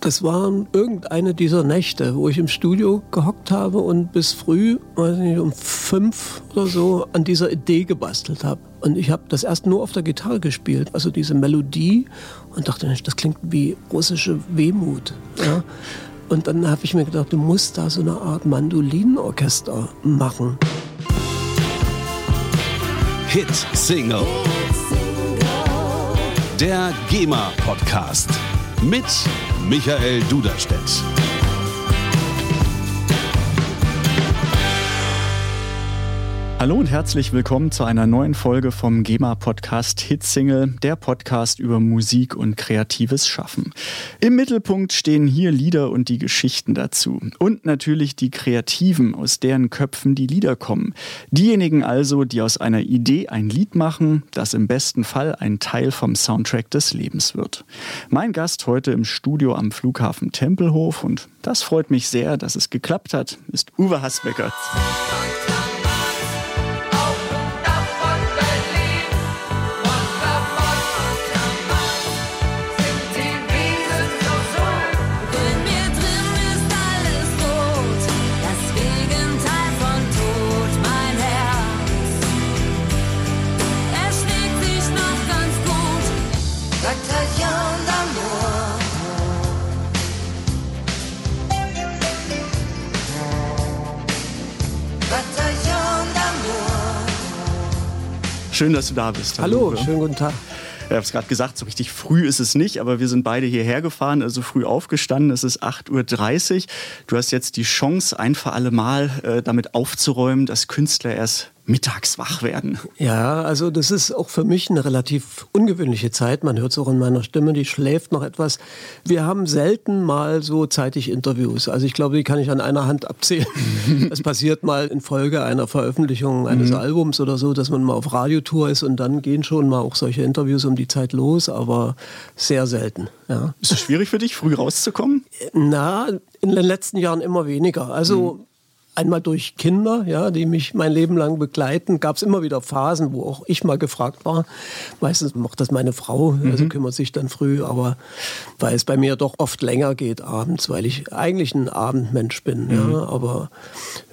Das waren irgendeine dieser Nächte, wo ich im Studio gehockt habe und bis früh, weiß nicht, um fünf oder so an dieser Idee gebastelt habe. Und ich habe das erst nur auf der Gitarre gespielt, also diese Melodie und dachte, das klingt wie russische Wehmut. Ja? Und dann habe ich mir gedacht, du musst da so eine Art Mandolinenorchester machen. Hit Single. Der GEMA Podcast mit Michael Duderstedt. Hallo und herzlich willkommen zu einer neuen Folge vom GEMA Podcast Hitsingle, der Podcast über Musik und kreatives Schaffen. Im Mittelpunkt stehen hier Lieder und die Geschichten dazu. Und natürlich die Kreativen, aus deren Köpfen die Lieder kommen. Diejenigen also, die aus einer Idee ein Lied machen, das im besten Fall ein Teil vom Soundtrack des Lebens wird. Mein Gast heute im Studio am Flughafen Tempelhof und das freut mich sehr, dass es geklappt hat, ist Uwe Hasbecker. Schön, dass du da bist. Hallo, Hallo schönen guten Tag. Ich habe es gerade gesagt, so richtig früh ist es nicht, aber wir sind beide hierher gefahren, also früh aufgestanden. Es ist 8.30 Uhr. Du hast jetzt die Chance, ein für alle Mal äh, damit aufzuräumen, dass Künstler erst mittags wach werden. Ja, also das ist auch für mich eine relativ ungewöhnliche Zeit. Man hört es auch in meiner Stimme, die schläft noch etwas. Wir haben selten mal so zeitig Interviews. Also ich glaube, die kann ich an einer Hand abzählen. Es passiert mal in Folge einer Veröffentlichung eines mhm. Albums oder so, dass man mal auf Radiotour ist und dann gehen schon mal auch solche Interviews um die Zeit los, aber sehr selten. Ja. Ist es schwierig für dich, früh rauszukommen? Na, in den letzten Jahren immer weniger. Also mhm einmal durch Kinder, ja, die mich mein Leben lang begleiten, gab es immer wieder Phasen, wo auch ich mal gefragt war. Meistens macht das meine Frau, also mhm. kümmert sich dann früh, aber weil es bei mir doch oft länger geht abends, weil ich eigentlich ein Abendmensch bin. Mhm. Ja, aber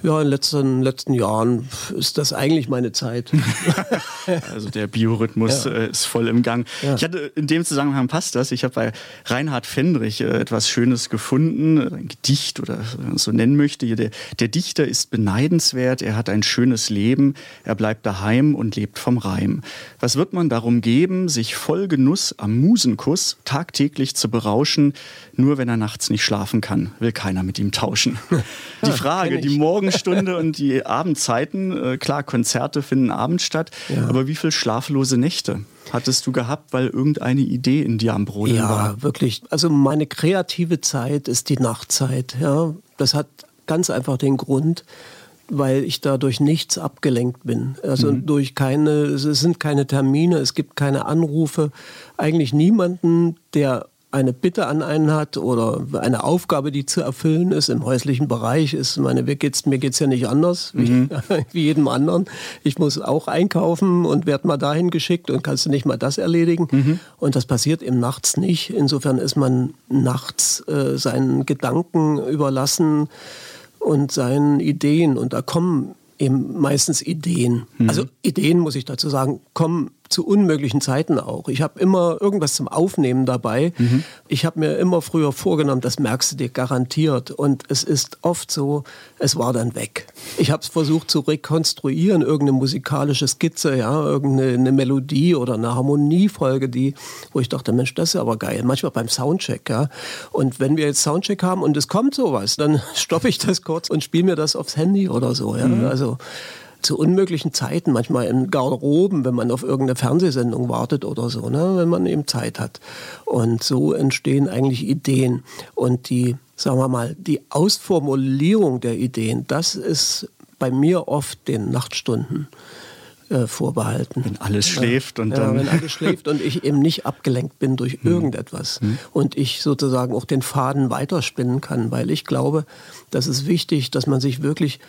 ja, in den letzten, letzten Jahren ist das eigentlich meine Zeit. also der Biorhythmus ja. Äh, ist voll im Gang. Ja. Ich hatte in dem Zusammenhang passt das. Ich habe bei Reinhard Fendrich äh, etwas Schönes gefunden, ein Gedicht oder so nennen möchte. Der, der Dichter Dichter ist beneidenswert, er hat ein schönes Leben, er bleibt daheim und lebt vom Reim. Was wird man darum geben, sich voll Genuss am Musenkuss tagtäglich zu berauschen, nur wenn er nachts nicht schlafen kann, will keiner mit ihm tauschen. die Frage, die Morgenstunde und die Abendzeiten, äh, klar, Konzerte finden abends statt, ja. aber wie viel schlaflose Nächte? hattest du gehabt, weil irgendeine Idee in dir am Brodeln ja, war? Ja, wirklich. Also meine kreative Zeit ist die Nachtzeit. Ja, das hat ganz einfach den Grund, weil ich dadurch nichts abgelenkt bin. Also mhm. durch keine, es sind keine Termine, es gibt keine Anrufe, eigentlich niemanden, der eine Bitte an einen hat oder eine Aufgabe, die zu erfüllen ist im häuslichen Bereich, ist, meine, mir geht's, mir geht's ja nicht anders, mhm. wie, wie, jedem anderen. Ich muss auch einkaufen und werde mal dahin geschickt und kannst du nicht mal das erledigen. Mhm. Und das passiert eben nachts nicht. Insofern ist man nachts äh, seinen Gedanken überlassen, und seinen Ideen. Und da kommen eben meistens Ideen. Mhm. Also Ideen, muss ich dazu sagen, kommen zu unmöglichen Zeiten auch. Ich habe immer irgendwas zum Aufnehmen dabei. Mhm. Ich habe mir immer früher vorgenommen, das merkst du dir garantiert. Und es ist oft so, es war dann weg. Ich habe es versucht zu rekonstruieren, irgendeine musikalische Skizze, ja, irgendeine Melodie oder eine Harmoniefolge, die, wo ich dachte, Mensch, das ist aber geil. Manchmal beim Soundcheck, ja. Und wenn wir jetzt Soundcheck haben und es kommt sowas, dann stoppe ich das kurz und spiele mir das aufs Handy oder so, ja. Mhm. Also zu unmöglichen Zeiten, manchmal in Garderoben, wenn man auf irgendeine Fernsehsendung wartet oder so, ne, wenn man eben Zeit hat. Und so entstehen eigentlich Ideen. Und die, sagen wir mal, die Ausformulierung der Ideen, das ist bei mir oft den Nachtstunden äh, vorbehalten. Wenn alles schläft und ja, dann. wenn alles schläft und ich eben nicht abgelenkt bin durch hm. irgendetwas hm. und ich sozusagen auch den Faden weiterspinnen kann, weil ich glaube, das ist wichtig, dass man sich wirklich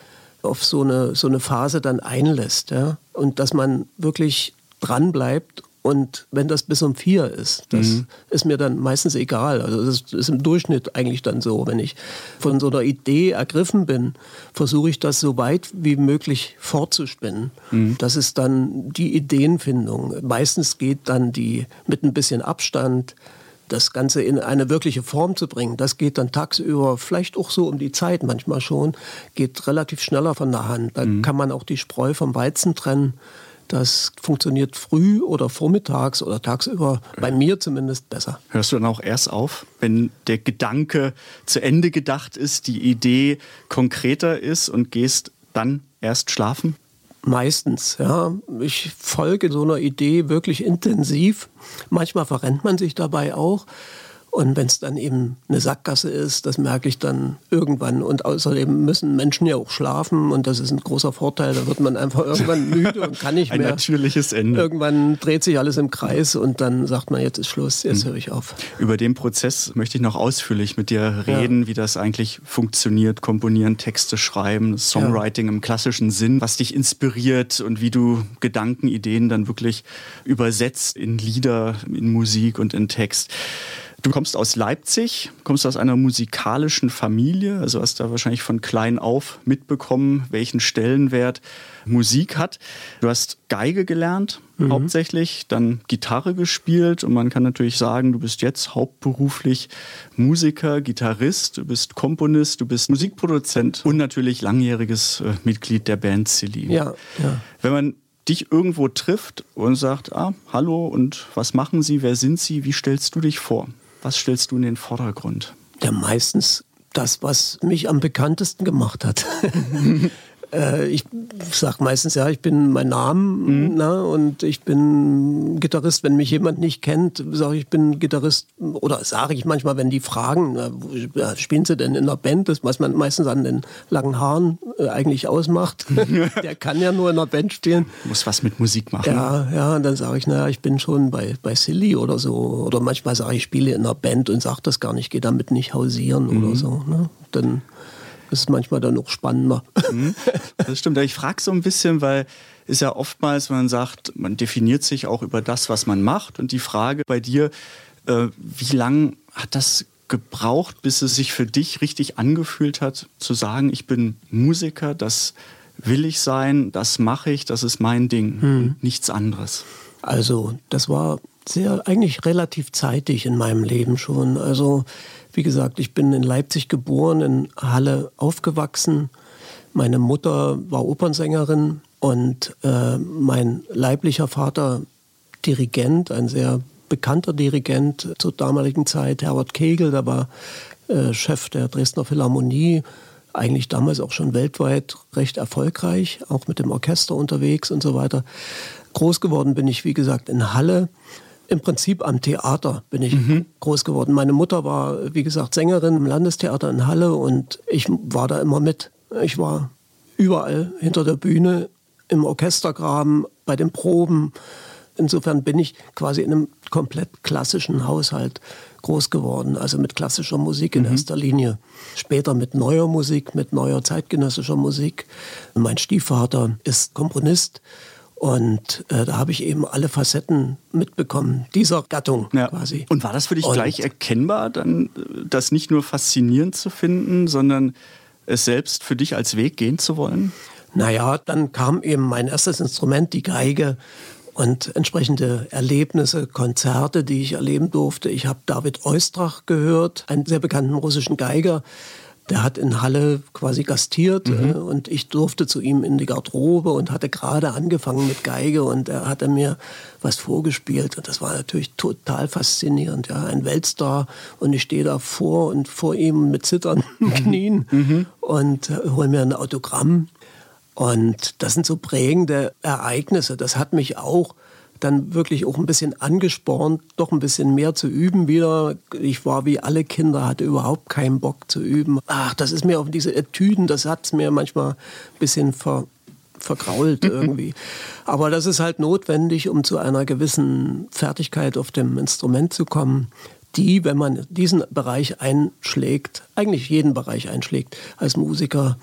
auf so eine, so eine Phase dann einlässt. Ja? Und dass man wirklich dran bleibt Und wenn das bis um vier ist, das mhm. ist mir dann meistens egal. Also das ist im Durchschnitt eigentlich dann so. Wenn ich von so einer Idee ergriffen bin, versuche ich das so weit wie möglich fortzuspinnen. Mhm. Das ist dann die Ideenfindung. Meistens geht dann die mit ein bisschen Abstand das Ganze in eine wirkliche Form zu bringen, das geht dann tagsüber, vielleicht auch so um die Zeit manchmal schon, geht relativ schneller von der Hand. Da mhm. kann man auch die Spreu vom Weizen trennen. Das funktioniert früh oder vormittags oder tagsüber, bei mir zumindest besser. Hörst du dann auch erst auf, wenn der Gedanke zu Ende gedacht ist, die Idee konkreter ist und gehst dann erst schlafen? Meistens, ja. Ich folge so einer Idee wirklich intensiv. Manchmal verrennt man sich dabei auch. Und wenn es dann eben eine Sackgasse ist, das merke ich dann irgendwann. Und außerdem müssen Menschen ja auch schlafen und das ist ein großer Vorteil. Da wird man einfach irgendwann müde und kann nicht ein mehr. Ein natürliches Ende. Irgendwann dreht sich alles im Kreis und dann sagt man, jetzt ist Schluss, jetzt hm. höre ich auf. Über den Prozess möchte ich noch ausführlich mit dir reden, ja. wie das eigentlich funktioniert, komponieren, Texte schreiben, Songwriting ja. im klassischen Sinn, was dich inspiriert und wie du Gedanken, Ideen dann wirklich übersetzt in Lieder, in Musik und in Text. Du kommst aus Leipzig, kommst aus einer musikalischen Familie, also hast da wahrscheinlich von klein auf mitbekommen, welchen Stellenwert Musik hat. Du hast Geige gelernt, mhm. hauptsächlich, dann Gitarre gespielt und man kann natürlich sagen, du bist jetzt hauptberuflich Musiker, Gitarrist, du bist Komponist, du bist Musikproduzent und natürlich langjähriges äh, Mitglied der Band Silly. Ja, ja. Wenn man dich irgendwo trifft und sagt, ah, hallo und was machen Sie, wer sind Sie, wie stellst du dich vor? Was stellst du in den Vordergrund? Ja, meistens das, was mich am bekanntesten gemacht hat. Äh, ich sage meistens, ja, ich bin mein Name mhm. na, und ich bin Gitarrist. Wenn mich jemand nicht kennt, sage ich, ich bin Gitarrist. Oder sage ich manchmal, wenn die fragen, na, spielen sie denn in einer Band? Das, was man meistens an den langen Haaren äh, eigentlich ausmacht. Der kann ja nur in einer Band spielen. Muss was mit Musik machen. Ja, ja, und dann sage ich, naja, ich bin schon bei, bei Silly oder so. Oder manchmal sage ich, ich spiele in einer Band und sage das gar nicht, gehe damit nicht hausieren mhm. oder so. Ne? Dann ist manchmal dann noch spannender. Mhm, das stimmt. Ich frage so ein bisschen, weil ist ja oftmals, wenn man sagt, man definiert sich auch über das, was man macht. Und die Frage bei dir, äh, wie lange hat das gebraucht, bis es sich für dich richtig angefühlt hat, zu sagen, ich bin Musiker, das will ich sein, das mache ich, das ist mein Ding hm. und nichts anderes? Also, das war sehr, eigentlich relativ zeitig in meinem Leben schon. Also, wie gesagt, ich bin in Leipzig geboren, in Halle aufgewachsen. Meine Mutter war Opernsängerin und äh, mein leiblicher Vater Dirigent, ein sehr bekannter Dirigent zur damaligen Zeit, Herbert Kegel, der war äh, Chef der Dresdner Philharmonie, eigentlich damals auch schon weltweit recht erfolgreich, auch mit dem Orchester unterwegs und so weiter. Groß geworden bin ich, wie gesagt, in Halle im Prinzip am Theater bin ich mhm. groß geworden. Meine Mutter war, wie gesagt, Sängerin im Landestheater in Halle und ich war da immer mit. Ich war überall hinter der Bühne, im Orchestergraben, bei den Proben. Insofern bin ich quasi in einem komplett klassischen Haushalt groß geworden, also mit klassischer Musik in mhm. erster Linie. Später mit neuer Musik, mit neuer zeitgenössischer Musik. Mein Stiefvater ist Komponist und äh, da habe ich eben alle Facetten mitbekommen, dieser Gattung ja. quasi. Und war das für dich und gleich erkennbar, dann das nicht nur faszinierend zu finden, sondern es selbst für dich als Weg gehen zu wollen? Naja, dann kam eben mein erstes Instrument, die Geige und entsprechende Erlebnisse, Konzerte, die ich erleben durfte. Ich habe David Oistrach gehört, einen sehr bekannten russischen Geiger, der hat in Halle quasi gastiert mhm. äh, und ich durfte zu ihm in die Garderobe und hatte gerade angefangen mit Geige und er hatte mir was vorgespielt und das war natürlich total faszinierend. Ja, ein Weltstar und ich stehe da vor und vor ihm mit zitternden. Knien mhm. und äh, hole mir ein Autogramm. Und das sind so prägende Ereignisse. Das hat mich auch dann wirklich auch ein bisschen angespornt, doch ein bisschen mehr zu üben wieder. Ich war wie alle Kinder, hatte überhaupt keinen Bock zu üben. Ach, das ist mir auf diese Etüden, das hat es mir manchmal ein bisschen ver, vergrault irgendwie. Aber das ist halt notwendig, um zu einer gewissen Fertigkeit auf dem Instrument zu kommen, die, wenn man diesen Bereich einschlägt, eigentlich jeden Bereich einschlägt als Musiker,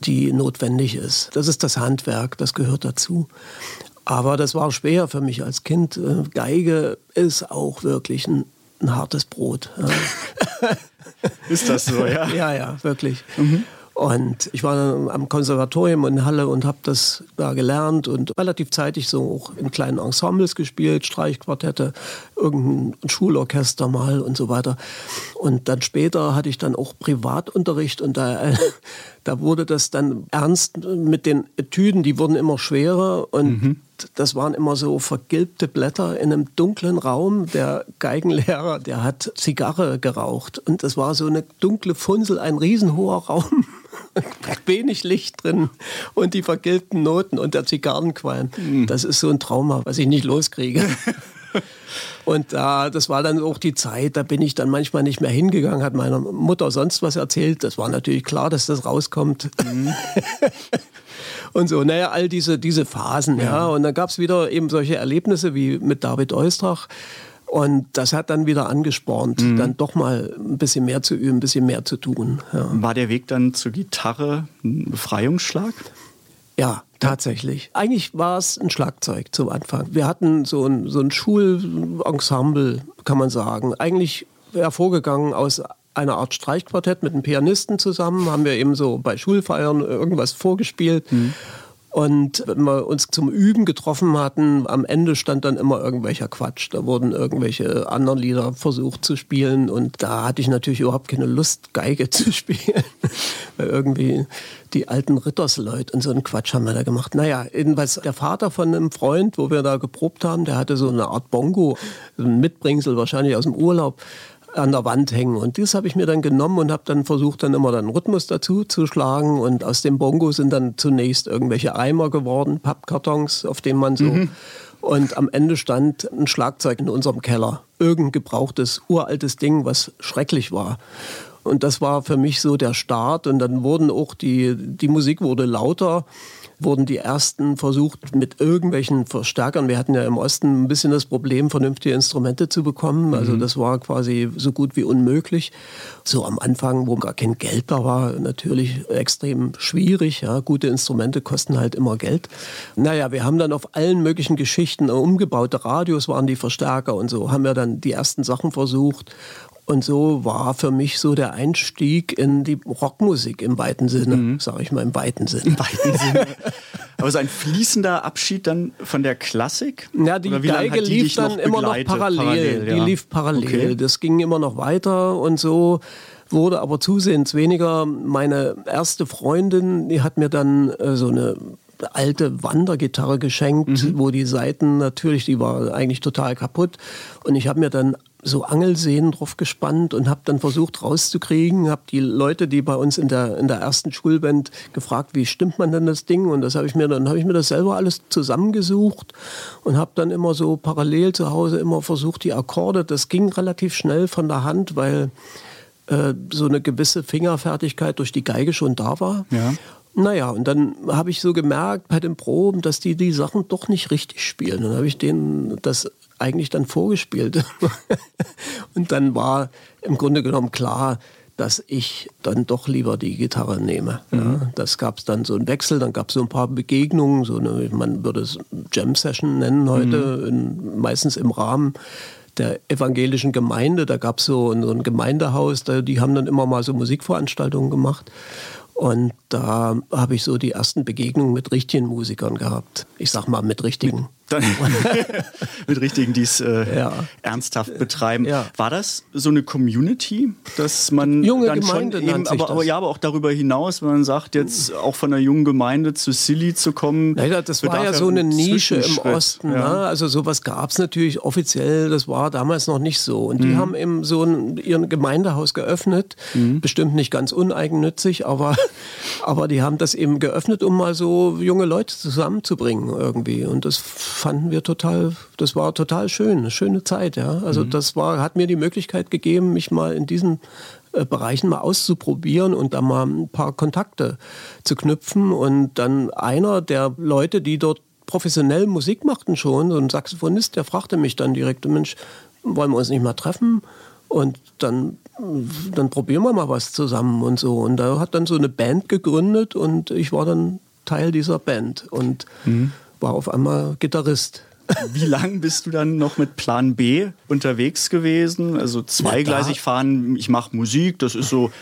die notwendig ist. Das ist das Handwerk, das gehört dazu. Aber das war schwer für mich als Kind. Äh, Geige ist auch wirklich ein, ein hartes Brot. ist das so, ja? ja, ja, wirklich. Mhm. Und ich war dann am Konservatorium in Halle und habe das da gelernt und relativ zeitig so auch in kleinen Ensembles gespielt, Streichquartette, irgendein Schulorchester mal und so weiter. Und dann später hatte ich dann auch Privatunterricht und da, da wurde das dann ernst mit den Etüden, die wurden immer schwerer und mhm das waren immer so vergilbte Blätter in einem dunklen Raum. Der Geigenlehrer, der hat Zigarre geraucht und das war so eine dunkle Funsel, ein riesenhoher Raum wenig Licht drin und die vergilbten Noten und der Zigarrenqualm. Mhm. Das ist so ein Trauma, was ich nicht loskriege. Und da, das war dann auch die Zeit, da bin ich dann manchmal nicht mehr hingegangen, hat meiner Mutter sonst was erzählt. Das war natürlich klar, dass das rauskommt. Mhm. und so, naja, all diese, diese Phasen, ja. ja. Und dann gab es wieder eben solche Erlebnisse wie mit David Eustrach. Und das hat dann wieder angespornt, mhm. dann doch mal ein bisschen mehr zu üben, ein bisschen mehr zu tun. Ja. War der Weg dann zur Gitarre ein Befreiungsschlag? Ja, tatsächlich. Eigentlich war es ein Schlagzeug zum Anfang. Wir hatten so ein, so ein Schulensemble, kann man sagen. Eigentlich hervorgegangen aus einer Art Streichquartett mit einem Pianisten zusammen, haben wir eben so bei Schulfeiern irgendwas vorgespielt. Mhm. Und wenn wir uns zum Üben getroffen hatten, am Ende stand dann immer irgendwelcher Quatsch. Da wurden irgendwelche anderen Lieder versucht zu spielen und da hatte ich natürlich überhaupt keine Lust, Geige zu spielen. Weil irgendwie die alten Rittersleute und so einen Quatsch haben wir da gemacht. Naja, jedenfalls der Vater von einem Freund, wo wir da geprobt haben, der hatte so eine Art Bongo, so ein Mitbringsel wahrscheinlich aus dem Urlaub an der Wand hängen. Und das habe ich mir dann genommen und habe dann versucht, dann immer den Rhythmus dazu zu schlagen. Und aus dem Bongo sind dann zunächst irgendwelche Eimer geworden, Pappkartons, auf denen man so. Mhm. Und am Ende stand ein Schlagzeug in unserem Keller. Irgendein gebrauchtes, uraltes Ding, was schrecklich war. Und das war für mich so der Start. Und dann wurden auch die, die Musik wurde lauter wurden die ersten versucht mit irgendwelchen Verstärkern. Wir hatten ja im Osten ein bisschen das Problem, vernünftige Instrumente zu bekommen. Also mhm. das war quasi so gut wie unmöglich. So am Anfang, wo gar kein Geld da war, natürlich extrem schwierig. Ja. Gute Instrumente kosten halt immer Geld. Naja, wir haben dann auf allen möglichen Geschichten umgebaute Radios waren die Verstärker und so haben wir dann die ersten Sachen versucht. Und so war für mich so der Einstieg in die Rockmusik im weiten Sinne, mhm. sage ich mal im weiten Sinne. Im weiten Sinne. Aber so ein fließender Abschied dann von der Klassik? Ja, die Geige die lief dann noch immer noch parallel. parallel ja. Die lief parallel. Okay. Das ging immer noch weiter und so wurde aber zusehends weniger. Meine erste Freundin, die hat mir dann äh, so eine alte Wandergitarre geschenkt, mhm. wo die Seiten natürlich, die war eigentlich total kaputt. Und ich habe mir dann so Angelsehnen drauf gespannt und habe dann versucht rauszukriegen, habe die Leute, die bei uns in der, in der ersten Schulband gefragt, wie stimmt man denn das Ding? Und das habe ich mir dann habe ich mir das selber alles zusammengesucht und habe dann immer so parallel zu Hause immer versucht, die Akkorde, das ging relativ schnell von der Hand, weil äh, so eine gewisse Fingerfertigkeit durch die Geige schon da war. Ja. Naja, und dann habe ich so gemerkt bei den Proben, dass die die Sachen doch nicht richtig spielen. Dann habe ich denen das eigentlich dann vorgespielt. und dann war im Grunde genommen klar, dass ich dann doch lieber die Gitarre nehme. Mhm. Ja, das gab es dann so einen Wechsel, dann gab es so ein paar Begegnungen, so eine, man würde es Jam-Session nennen heute, mhm. in, meistens im Rahmen der evangelischen Gemeinde. Da gab es so, so ein Gemeindehaus, da, die haben dann immer mal so Musikveranstaltungen gemacht. Und da habe ich so die ersten Begegnungen mit richtigen Musikern gehabt. Ich sag mal mit richtigen. mit richtigen, die es äh, ja. ernsthaft betreiben. Ja. War das so eine Community, dass man junge dann Gemeinde schon eben, aber, aber, ja, aber auch darüber hinaus, wenn man sagt, jetzt auch von einer jungen Gemeinde zu Silly zu kommen. Ja, das war ja so eine Nische im Osten. Ja. Ne? Also sowas gab es natürlich offiziell, das war damals noch nicht so. Und die mhm. haben eben so ein, ihren Gemeindehaus geöffnet, mhm. bestimmt nicht ganz uneigennützig, aber, aber die haben das eben geöffnet, um mal so junge Leute zusammenzubringen irgendwie. Und das fanden wir total, das war total schön, eine schöne Zeit, ja. Also mhm. das war, hat mir die Möglichkeit gegeben, mich mal in diesen äh, Bereichen mal auszuprobieren und da mal ein paar Kontakte zu knüpfen. Und dann einer der Leute, die dort professionell Musik machten schon, so ein Saxophonist, der fragte mich dann direkt, Mensch, wollen wir uns nicht mal treffen? Und dann, dann probieren wir mal was zusammen und so. Und da hat dann so eine Band gegründet und ich war dann Teil dieser Band. Und mhm war auf einmal Gitarrist. Wie lang bist du dann noch mit Plan B unterwegs gewesen? Also zweigleisig fahren, ich mache Musik, das ist so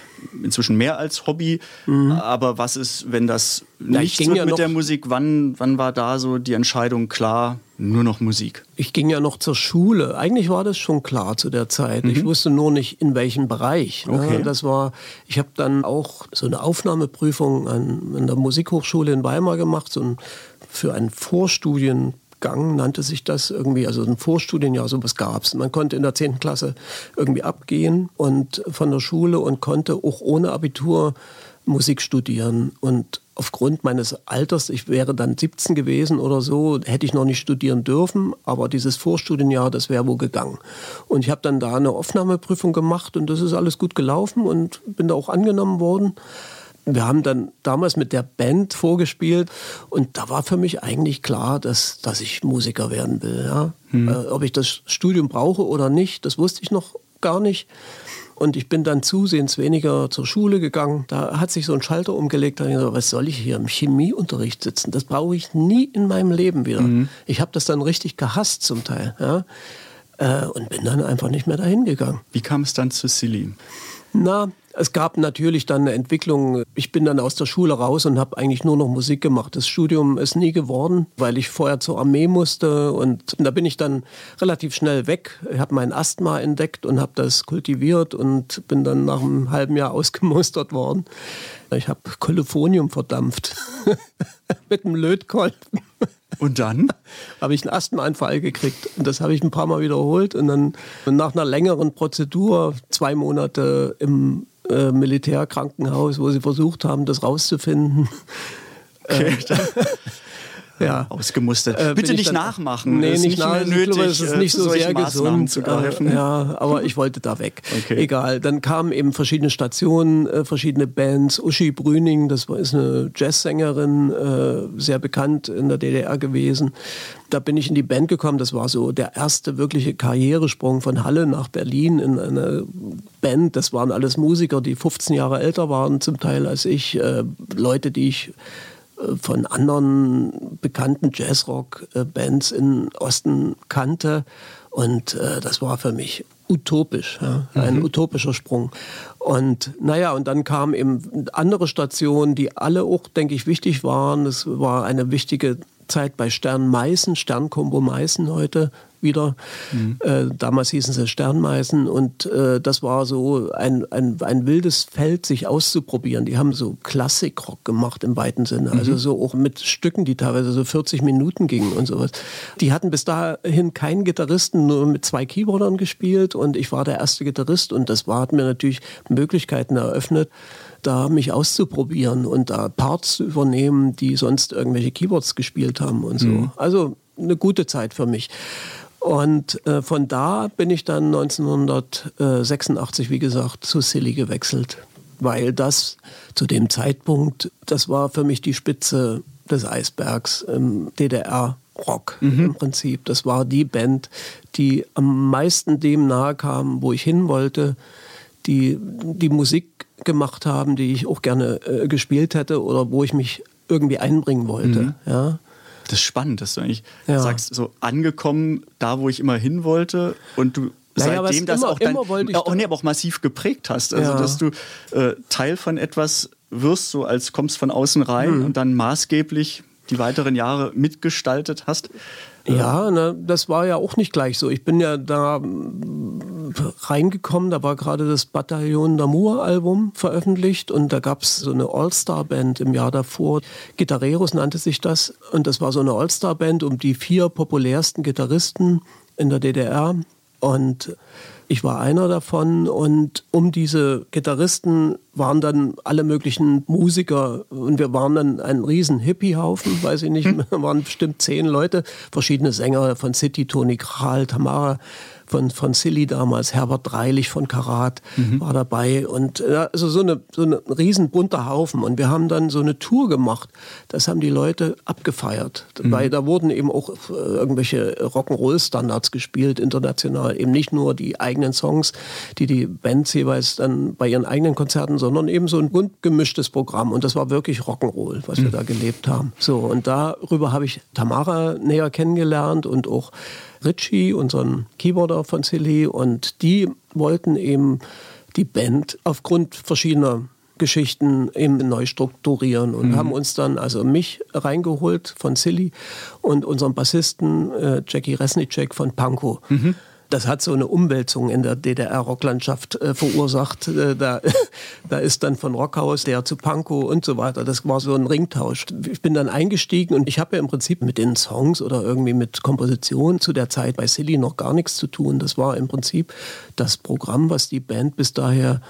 inzwischen mehr als Hobby. Mhm. Aber was ist, wenn das nicht wird ja mit der Musik? Wann, wann war da so die Entscheidung klar, nur noch Musik? Ich ging ja noch zur Schule. Eigentlich war das schon klar zu der Zeit. Mhm. Ich wusste nur nicht, in welchem Bereich. Ne? Okay. Das war, ich habe dann auch so eine Aufnahmeprüfung an, an der Musikhochschule in Weimar gemacht, so ein, für einen Vorstudien Gang nannte sich das irgendwie, also ein Vorstudienjahr, sowas gab es. Man konnte in der 10. Klasse irgendwie abgehen und von der Schule und konnte auch ohne Abitur Musik studieren. Und aufgrund meines Alters, ich wäre dann 17 gewesen oder so, hätte ich noch nicht studieren dürfen, aber dieses Vorstudienjahr, das wäre wohl gegangen. Und ich habe dann da eine Aufnahmeprüfung gemacht und das ist alles gut gelaufen und bin da auch angenommen worden wir haben dann damals mit der Band vorgespielt und da war für mich eigentlich klar, dass, dass ich Musiker werden will. Ja? Hm. Äh, ob ich das Studium brauche oder nicht, das wusste ich noch gar nicht. Und ich bin dann zusehends weniger zur Schule gegangen. Da hat sich so ein Schalter umgelegt. Da ich gesagt, was soll ich hier im Chemieunterricht sitzen? Das brauche ich nie in meinem Leben wieder. Mhm. Ich habe das dann richtig gehasst zum Teil. Ja? Äh, und bin dann einfach nicht mehr dahin gegangen. Wie kam es dann zu Celine? Na, es gab natürlich dann eine Entwicklung. Ich bin dann aus der Schule raus und habe eigentlich nur noch Musik gemacht. Das Studium ist nie geworden, weil ich vorher zur Armee musste und da bin ich dann relativ schnell weg. Ich habe mein Asthma entdeckt und habe das kultiviert und bin dann nach einem halben Jahr ausgemustert worden. Ich habe Kolophonium verdampft mit einem Lötkolben. Und dann? habe ich einen Asthmaanfall gekriegt. Und das habe ich ein paar Mal wiederholt. Und dann nach einer längeren Prozedur, zwei Monate im äh, Militärkrankenhaus, wo sie versucht haben, das rauszufinden. Okay. Äh, ja. ausgemustert. Äh, Bitte nicht nachmachen. Nee, nicht, nicht nach, nötig. Es ist nicht so sehr gesund. Zu greifen. Äh, ja, aber ich wollte da weg. Okay. Egal. Dann kamen eben verschiedene Stationen, äh, verschiedene Bands. Uschi Brüning, das ist eine Jazzsängerin, äh, sehr bekannt in der DDR gewesen. Da bin ich in die Band gekommen. Das war so der erste wirkliche Karrieresprung von Halle nach Berlin in eine Band. Das waren alles Musiker, die 15 Jahre älter waren, zum Teil als ich. Äh, Leute, die ich von anderen bekannten Jazzrock-Bands im Osten kannte. Und äh, das war für mich utopisch, ja? ein mhm. utopischer Sprung. Und naja, und dann kamen eben andere Stationen, die alle auch, denke ich, wichtig waren. Es war eine wichtige Zeit bei Stern Meißen, Sternkombo Meißen heute, wieder. Mhm. Äh, damals hießen sie Sternmeisen und äh, das war so ein, ein, ein wildes Feld, sich auszuprobieren. Die haben so Klassikrock gemacht im weiten Sinne, also mhm. also so auch mit Stücken, die teilweise so 40 Minuten gingen und sowas. Die hatten bis dahin keinen Gitarristen, nur mit zwei Keyboardern gespielt und ich war der erste Gitarrist und das war, hat mir natürlich Möglichkeiten eröffnet da mich auszuprobieren und da Parts zu übernehmen, die sonst irgendwelche Keyboards gespielt haben und so. Mhm. Also eine gute Zeit für mich. Und äh, von da bin ich dann 1986, wie gesagt, zu Silly gewechselt, weil das zu dem Zeitpunkt, das war für mich die Spitze des Eisbergs im DDR-Rock mhm. im Prinzip. Das war die Band, die am meisten dem nahe kam, wo ich hin wollte, die die Musik gemacht haben, die ich auch gerne äh, gespielt hätte oder wo ich mich irgendwie einbringen wollte. Mhm. Ja. Das ist spannend, dass du eigentlich ja. sagst, so angekommen, da wo ich immer hin wollte und du naja, seitdem das immer, auch, dein, auch, nee, aber auch massiv geprägt hast. Also, ja. dass du äh, Teil von etwas wirst, so als kommst von außen rein mhm. und dann maßgeblich die weiteren Jahre mitgestaltet hast. Ja, ne, das war ja auch nicht gleich so. Ich bin ja da mm, reingekommen, da war gerade das Bataillon d'Amour Album veröffentlicht und da gab es so eine All-Star-Band im Jahr davor. Gitarreros nannte sich das und das war so eine All-Star-Band um die vier populärsten Gitarristen in der DDR und ich war einer davon und um diese Gitarristen waren dann alle möglichen Musiker und wir waren dann ein riesen Hippie-Haufen, weiß ich nicht, hm. waren bestimmt zehn Leute, verschiedene Sänger von City, Toni Kral, Tamara von, von Silly damals, Herbert Dreilich von Karat mhm. war dabei und ja, also so eine, so ein riesen bunter Haufen und wir haben dann so eine Tour gemacht, das haben die Leute abgefeiert, mhm. weil da wurden eben auch äh, irgendwelche Rock'n'Roll-Standards gespielt, international, eben nicht nur die eigenen Songs, die die Bands jeweils dann bei ihren eigenen Konzerten, sondern eben so ein bunt gemischtes Programm und das war wirklich Rock'n'Roll, was mhm. wir da gelebt haben. So und darüber habe ich Tamara näher kennengelernt und auch Ritchie, unseren Keyboarder von Silly, und die wollten eben die Band aufgrund verschiedener Geschichten eben neu strukturieren und mhm. haben uns dann, also mich reingeholt von Silly und unseren Bassisten äh, Jackie Resnicek von Pankow. Mhm das hat so eine Umwälzung in der DDR-Rocklandschaft äh, verursacht. Äh, da, da ist dann von Rockhaus der zu Pankow und so weiter. Das war so ein Ringtausch. Ich bin dann eingestiegen und ich habe ja im Prinzip mit den Songs oder irgendwie mit Komposition zu der Zeit bei Silly noch gar nichts zu tun. Das war im Prinzip das Programm, was die Band bis daher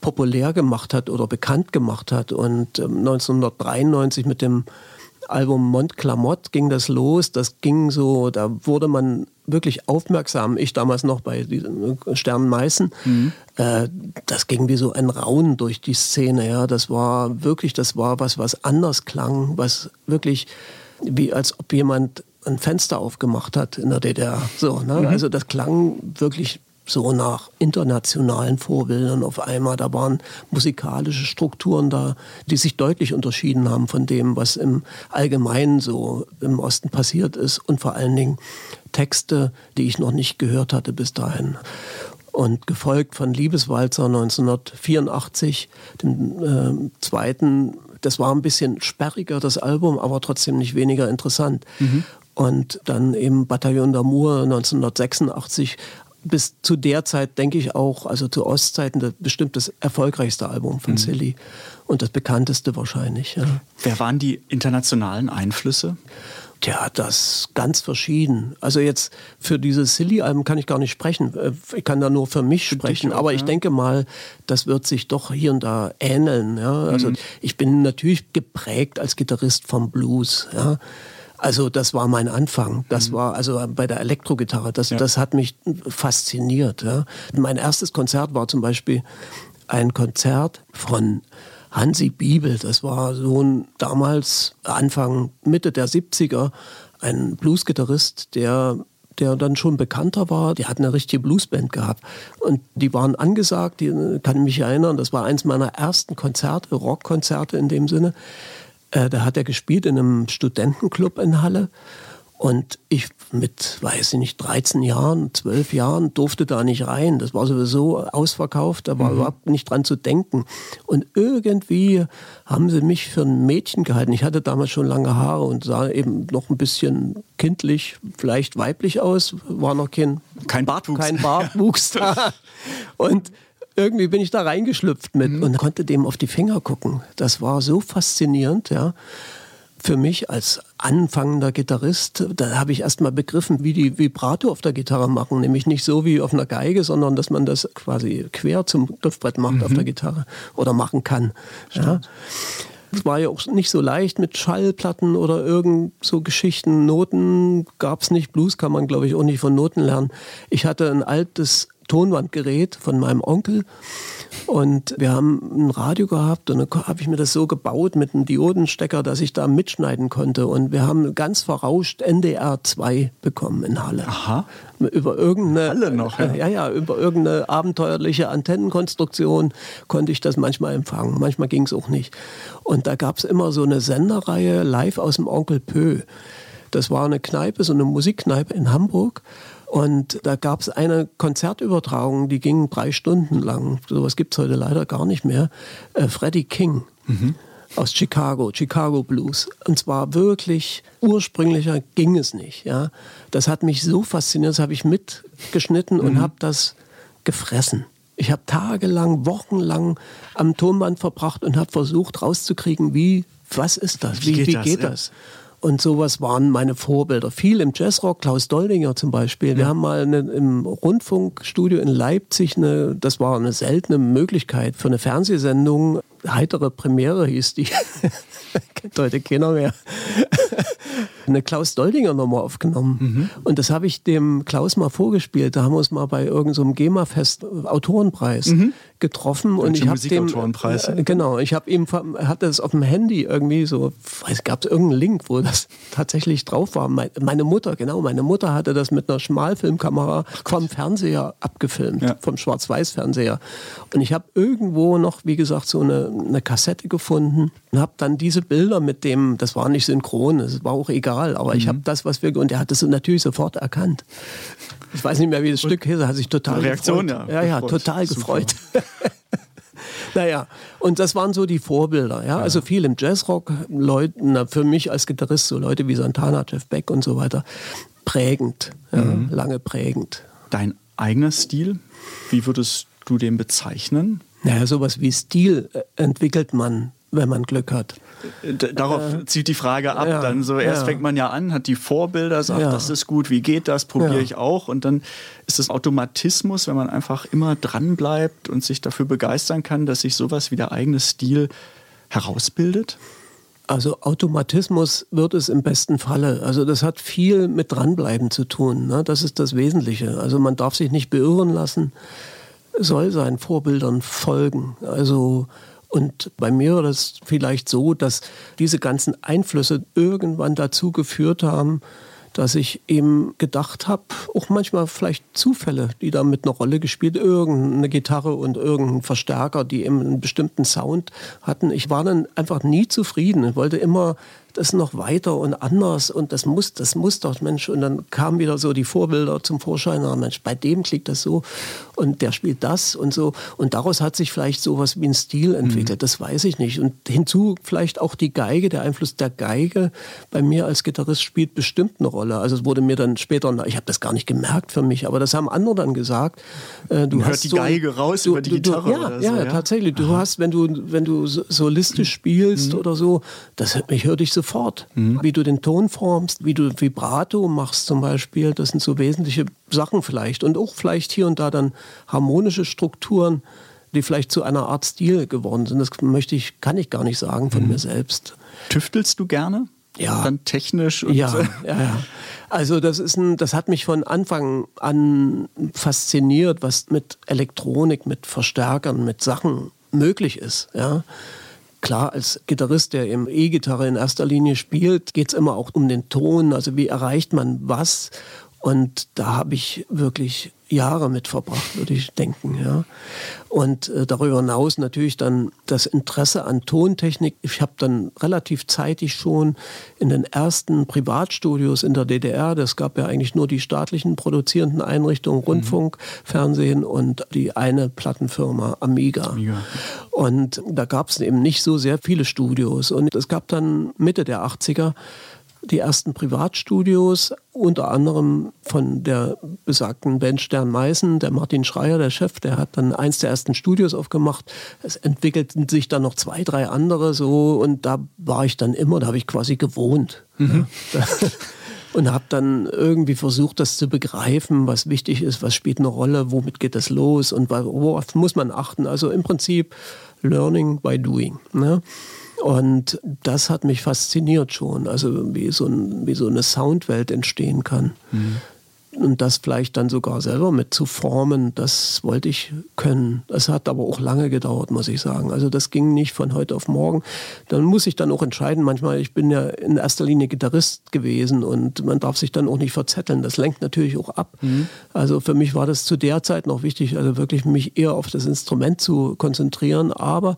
populär gemacht hat oder bekannt gemacht hat. Und ähm, 1993 mit dem Album Mont Clamott ging das los. Das ging so, da wurde man wirklich aufmerksam. Ich damals noch bei Sternen Meißen. Mhm. Äh, das ging wie so ein Raunen durch die Szene. Ja, das war wirklich, das war was, was anders klang, was wirklich wie als ob jemand ein Fenster aufgemacht hat in der DDR. So, ne? Mhm. Also das klang wirklich so nach internationalen Vorbildern auf einmal. Da waren musikalische Strukturen da, die sich deutlich unterschieden haben von dem, was im Allgemeinen so im Osten passiert ist und vor allen Dingen Texte, die ich noch nicht gehört hatte bis dahin. Und gefolgt von Liebeswalzer 1984, dem äh, zweiten, das war ein bisschen sperriger, das Album, aber trotzdem nicht weniger interessant. Mhm. Und dann eben Bataillon d'Amour 1986 bis zu der Zeit, denke ich auch, also zu Ostzeiten, das bestimmt das erfolgreichste Album von mhm. Silly und das bekannteste wahrscheinlich. Ja. Wer waren die internationalen Einflüsse? Tja, das ganz verschieden. Also jetzt für dieses Silly-Album kann ich gar nicht sprechen. Äh, ich kann da nur für mich sprechen. Auch, aber ich ja. denke mal, das wird sich doch hier und da ähneln. Ja? Also mhm. ich bin natürlich geprägt als Gitarrist vom Blues. Ja? Also das war mein Anfang. Das mhm. war also bei der Elektrogitarre. Das, ja. das hat mich fasziniert. Ja. Mein erstes Konzert war zum Beispiel ein Konzert von Hansi Biebel. Das war so ein damals Anfang Mitte der 70er ein Bluesgitarrist, der der dann schon bekannter war, die hat eine richtige Bluesband gehabt. Und die waren angesagt, die kann mich erinnern, das war eins meiner ersten Konzerte, Rockkonzerte in dem Sinne. Äh, da hat er gespielt in einem Studentenclub in Halle. Und ich mit, weiß ich nicht, 13 Jahren, 12 Jahren durfte da nicht rein. Das war sowieso ausverkauft, da war mhm. überhaupt nicht dran zu denken. Und irgendwie haben sie mich für ein Mädchen gehalten. Ich hatte damals schon lange Haare und sah eben noch ein bisschen kindlich, vielleicht weiblich aus. War noch kein, kein Bartwuchs. Kein Bartwuchs da. Und irgendwie bin ich da reingeschlüpft mit mhm. und konnte dem auf die Finger gucken. Das war so faszinierend, ja. Für mich als anfangender Gitarrist, da habe ich erst mal begriffen, wie die Vibrato auf der Gitarre machen. Nämlich nicht so wie auf einer Geige, sondern dass man das quasi quer zum Griffbrett macht mhm. auf der Gitarre oder machen kann. Ja. Es war ja auch nicht so leicht mit Schallplatten oder irgend so Geschichten. Noten gab es nicht. Blues kann man, glaube ich, auch nicht von Noten lernen. Ich hatte ein altes Tonbandgerät von meinem Onkel. Und wir haben ein Radio gehabt und dann habe ich mir das so gebaut mit einem Diodenstecker, dass ich da mitschneiden konnte. Und wir haben ganz verrauscht NDR 2 bekommen in Halle. Aha. Über irgendeine, Halle noch, ja. ja, ja, über irgendeine abenteuerliche Antennenkonstruktion konnte ich das manchmal empfangen. Manchmal ging es auch nicht. Und da gab es immer so eine Sendereihe live aus dem Onkel Pö. Das war eine Kneipe, so eine Musikkneipe in Hamburg. Und da gab es eine Konzertübertragung, die ging drei Stunden lang. Sowas gibt es heute leider gar nicht mehr. Äh, Freddie King. Mhm aus Chicago, Chicago Blues. Und zwar wirklich ursprünglicher ging es nicht. Ja, das hat mich so fasziniert, das habe ich mitgeschnitten mhm. und habe das gefressen. Ich habe tagelang, wochenlang am Tonband verbracht und habe versucht rauszukriegen, wie, was ist das, wie, wie geht, wie das, geht das? Und sowas waren meine Vorbilder. Viel im Jazzrock, Klaus Doldinger zum Beispiel. Wir haben mal eine, im Rundfunkstudio in Leipzig, eine, das war eine seltene Möglichkeit für eine Fernsehsendung. Heitere Premiere hieß die. Kennt heute keiner mehr. Eine Klaus Doldinger Nummer aufgenommen. Mhm. Und das habe ich dem Klaus mal vorgespielt. Da haben wir uns mal bei irgendeinem so GEMA-Fest Autorenpreis mhm. getroffen. und ich habe dem äh, genau, ich habe ihm hatte es auf dem Handy irgendwie so, weiß gab es irgendeinen Link, wo das tatsächlich drauf war. Meine Mutter, genau, meine Mutter hatte das mit einer Schmalfilmkamera vom Fernseher abgefilmt, ja. vom Schwarz-Weiß-Fernseher. Und ich habe irgendwo noch, wie gesagt, so eine, eine Kassette gefunden und habe dann diese Bilder mit dem, das war nicht synchron, es war auch egal, aber mhm. ich habe das, was wir, und er hat es natürlich sofort erkannt. Ich weiß nicht mehr, wie das und Stück hieß, er hat sich total Reaktion, gefreut. Ja, ja, gefreut. total Super. gefreut. naja, und das waren so die Vorbilder. Ja? ja. Also viel im Jazzrock, Leuten, für mich als Gitarrist, so Leute wie Santana, Jeff Beck und so weiter, prägend, ja, mhm. lange prägend. Dein eigener Stil, wie würdest du den bezeichnen? Naja, sowas wie Stil äh, entwickelt man wenn man Glück hat. Darauf äh, zieht die Frage ab. Ja, dann so erst ja. fängt man ja an, hat die Vorbilder, sagt, ja. das ist gut, wie geht das, probiere ich auch. Und dann ist es Automatismus, wenn man einfach immer dran bleibt und sich dafür begeistern kann, dass sich sowas wie der eigene Stil herausbildet. Also Automatismus wird es im besten Falle. Also das hat viel mit dranbleiben zu tun. Ne? Das ist das Wesentliche. Also man darf sich nicht beirren lassen, soll seinen Vorbildern folgen. Also und bei mir war das vielleicht so, dass diese ganzen Einflüsse irgendwann dazu geführt haben, dass ich eben gedacht habe, auch manchmal vielleicht Zufälle, die da mit einer Rolle gespielt, irgendeine Gitarre und irgendein Verstärker, die eben einen bestimmten Sound hatten. Ich war dann einfach nie zufrieden. Ich wollte immer das noch weiter und anders und das muss, das muss doch, Mensch. Und dann kamen wieder so die Vorbilder zum Vorschein, na, Mensch, bei dem klingt das so und der spielt das und so. Und daraus hat sich vielleicht sowas wie ein Stil entwickelt, mhm. das weiß ich nicht. Und hinzu vielleicht auch die Geige, der Einfluss der Geige bei mir als Gitarrist spielt bestimmt eine Rolle. Also es wurde mir dann später, ich habe das gar nicht gemerkt für mich, aber das haben andere dann gesagt. Äh, du Man hast die so, Geige raus du, über die Gitarre. Du, ja, ja, so, ja, tatsächlich. Du Aha. hast, wenn du, wenn du solistisch spielst mhm. oder so, das mich hört dich sofort. Mhm. Wie du den Ton formst, wie du Vibrato machst zum Beispiel, das sind so wesentliche Sachen vielleicht. Und auch vielleicht hier und da dann harmonische Strukturen, die vielleicht zu einer Art Stil geworden sind. Das möchte ich, kann ich gar nicht sagen von mhm. mir selbst. Tüftelst du gerne? Ja. Dann technisch und ja, ja, ja. Also das ist ein, das hat mich von Anfang an fasziniert, was mit Elektronik, mit Verstärkern, mit Sachen möglich ist. Ja. Klar, als Gitarrist, der im E-Gitarre in erster Linie spielt, geht es immer auch um den Ton, also wie erreicht man was. Und da habe ich wirklich Jahre mit verbracht, würde ich denken. Ja. Und äh, darüber hinaus natürlich dann das Interesse an Tontechnik. Ich habe dann relativ zeitig schon in den ersten Privatstudios in der DDR, das gab ja eigentlich nur die staatlichen produzierenden Einrichtungen, Rundfunk, mhm. Fernsehen und die eine Plattenfirma Amiga. Amiga. Und da gab es eben nicht so sehr viele Studios. Und es gab dann Mitte der 80er die ersten Privatstudios, unter anderem von der besagten Band Stern Meißen, der Martin Schreier, der Chef, der hat dann eins der ersten Studios aufgemacht. Es entwickelten sich dann noch zwei, drei andere so und da war ich dann immer, da habe ich quasi gewohnt. Mhm. Ja. und habe dann irgendwie versucht, das zu begreifen, was wichtig ist, was spielt eine Rolle, womit geht das los und worauf muss man achten. Also im Prinzip Learning by Doing. Ne? Und das hat mich fasziniert schon, also wie so, ein, wie so eine Soundwelt entstehen kann. Mhm. Und das vielleicht dann sogar selber mit zu formen, das wollte ich können. Das hat aber auch lange gedauert, muss ich sagen. Also das ging nicht von heute auf morgen. Dann muss ich dann auch entscheiden. Manchmal, ich bin ja in erster Linie Gitarrist gewesen und man darf sich dann auch nicht verzetteln. Das lenkt natürlich auch ab. Mhm. Also für mich war das zu der Zeit noch wichtig, also wirklich mich eher auf das Instrument zu konzentrieren. Aber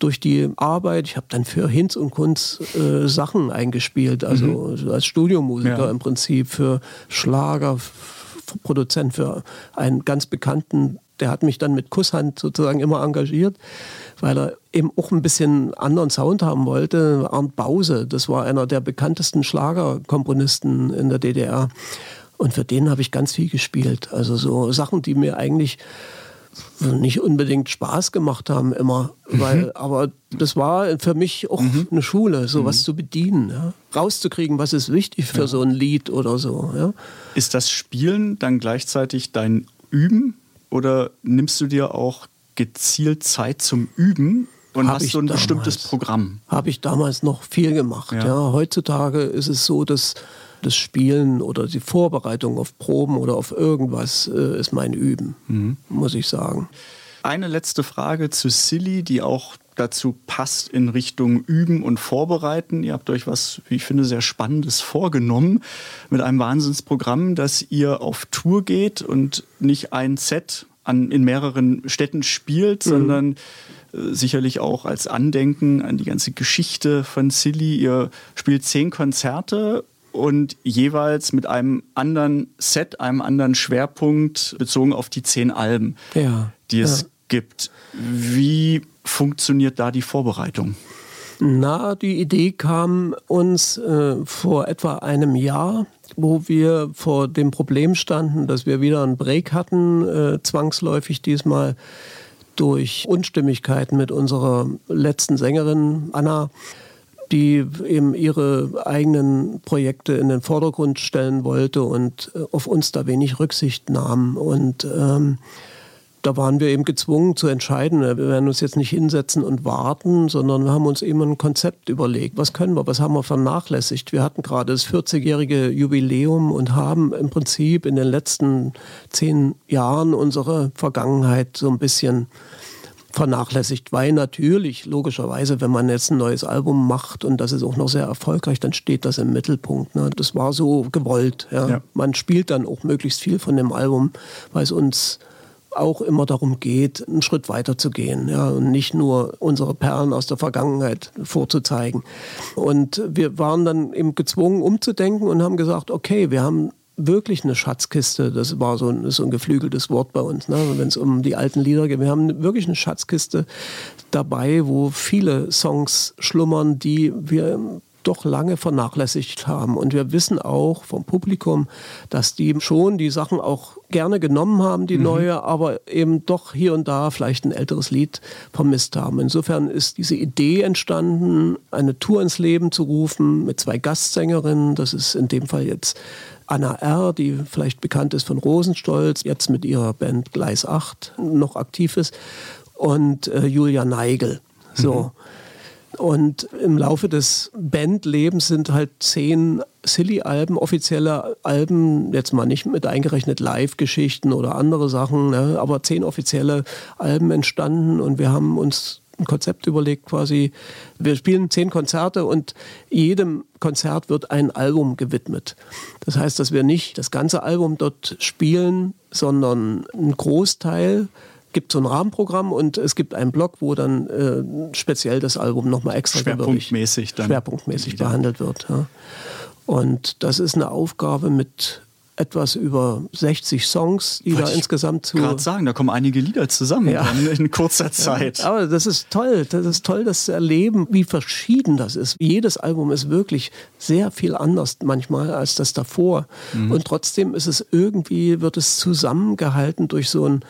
durch die Arbeit, ich habe dann für Hinz und Kunz äh, Sachen eingespielt, also mhm. als Studiomusiker ja. im Prinzip für Schlager, Produzent für einen ganz bekannten, der hat mich dann mit Kusshand sozusagen immer engagiert, weil er eben auch ein bisschen anderen Sound haben wollte. Arndt Bause, das war einer der bekanntesten Schlagerkomponisten in der DDR. Und für den habe ich ganz viel gespielt. Also so Sachen, die mir eigentlich nicht unbedingt Spaß gemacht haben immer, weil, mhm. aber das war für mich auch mhm. eine Schule, sowas mhm. zu bedienen, ja? rauszukriegen, was ist wichtig für ja. so ein Lied oder so. Ja? Ist das Spielen dann gleichzeitig dein Üben oder nimmst du dir auch gezielt Zeit zum Üben und hab hast so ein damals, bestimmtes Programm. Habe ich damals noch viel gemacht. Ja. Heutzutage ist es so, dass das Spielen oder die Vorbereitung auf Proben oder auf irgendwas äh, ist mein Üben, mhm. muss ich sagen. Eine letzte Frage zu Silly, die auch dazu passt in Richtung Üben und Vorbereiten. Ihr habt euch was, wie ich finde, sehr Spannendes vorgenommen mit einem Wahnsinnsprogramm, dass ihr auf Tour geht und nicht ein Set an, in mehreren Städten spielt, mhm. sondern äh, sicherlich auch als Andenken an die ganze Geschichte von Silly. Ihr spielt zehn Konzerte und jeweils mit einem anderen Set, einem anderen Schwerpunkt bezogen auf die zehn Alben, ja, die es ja. gibt. Wie funktioniert da die Vorbereitung? Na, die Idee kam uns äh, vor etwa einem Jahr, wo wir vor dem Problem standen, dass wir wieder einen Break hatten, äh, zwangsläufig diesmal durch Unstimmigkeiten mit unserer letzten Sängerin Anna die eben ihre eigenen Projekte in den Vordergrund stellen wollte und äh, auf uns da wenig Rücksicht nahm. Und ähm, da waren wir eben gezwungen zu entscheiden. Wir werden uns jetzt nicht hinsetzen und warten, sondern wir haben uns eben ein Konzept überlegt. Was können wir, was haben wir vernachlässigt? Wir hatten gerade das 40-jährige Jubiläum und haben im Prinzip in den letzten zehn Jahren unsere Vergangenheit so ein bisschen vernachlässigt, weil natürlich, logischerweise, wenn man jetzt ein neues Album macht und das ist auch noch sehr erfolgreich, dann steht das im Mittelpunkt. Ne? Das war so gewollt. Ja? ja. Man spielt dann auch möglichst viel von dem Album, weil es uns auch immer darum geht, einen Schritt weiter zu gehen ja, und nicht nur unsere Perlen aus der Vergangenheit vorzuzeigen. Und wir waren dann eben gezwungen, umzudenken und haben gesagt, okay, wir haben wirklich eine Schatzkiste. Das war so ein, so ein geflügeltes Wort bei uns, ne? wenn es um die alten Lieder geht. Wir haben wirklich eine Schatzkiste dabei, wo viele Songs schlummern, die wir doch lange vernachlässigt haben. Und wir wissen auch vom Publikum, dass die schon die Sachen auch gerne genommen haben, die mhm. neue, aber eben doch hier und da vielleicht ein älteres Lied vermisst haben. Insofern ist diese Idee entstanden, eine Tour ins Leben zu rufen mit zwei Gastsängerinnen. Das ist in dem Fall jetzt Anna R., die vielleicht bekannt ist von Rosenstolz, jetzt mit ihrer Band Gleis 8 noch aktiv ist, und äh, Julia Neigel. So. Mhm. Und im Laufe des Bandlebens sind halt zehn Silly-Alben, offizielle Alben, jetzt mal nicht mit eingerechnet Live-Geschichten oder andere Sachen, ne, aber zehn offizielle Alben entstanden und wir haben uns ein Konzept überlegt quasi. Wir spielen zehn Konzerte und jedem Konzert wird ein Album gewidmet. Das heißt, dass wir nicht das ganze Album dort spielen, sondern ein Großteil gibt so ein Rahmenprogramm und es gibt einen Block, wo dann äh, speziell das Album nochmal extra schwerpunktmäßig, dann schwerpunktmäßig behandelt wird. Ja. Und das ist eine Aufgabe mit etwas über 60 Songs, die Wollte da insgesamt zu. gerade sagen, da kommen einige Lieder zusammen ja. in kurzer Zeit. Ja, aber das ist toll. Das ist toll, das zu erleben, wie verschieden das ist. Jedes Album ist wirklich sehr viel anders manchmal als das davor. Mhm. Und trotzdem ist es irgendwie, wird es zusammengehalten durch so ein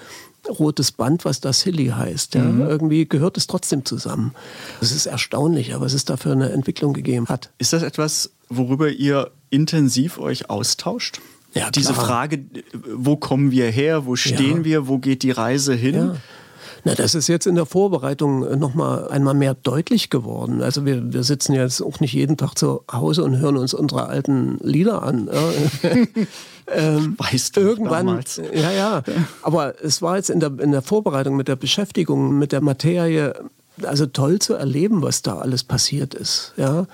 rotes Band, was das Hilly heißt. Ja? Mhm. Irgendwie gehört es trotzdem zusammen. Es ist erstaunlich, was es da für eine Entwicklung gegeben hat. Ist das etwas, worüber ihr intensiv euch austauscht? Ja, Diese Frage, wo kommen wir her, wo stehen ja. wir, wo geht die Reise hin? Ja. Na, das ist jetzt in der Vorbereitung noch mal einmal mehr deutlich geworden. Also wir, wir sitzen jetzt auch nicht jeden Tag zu Hause und hören uns unsere alten Lieder an. ähm, weißt du irgendwann, damals. Ja, ja. Aber es war jetzt in der, in der Vorbereitung mit der Beschäftigung mit der Materie also toll zu erleben, was da alles passiert ist. Ja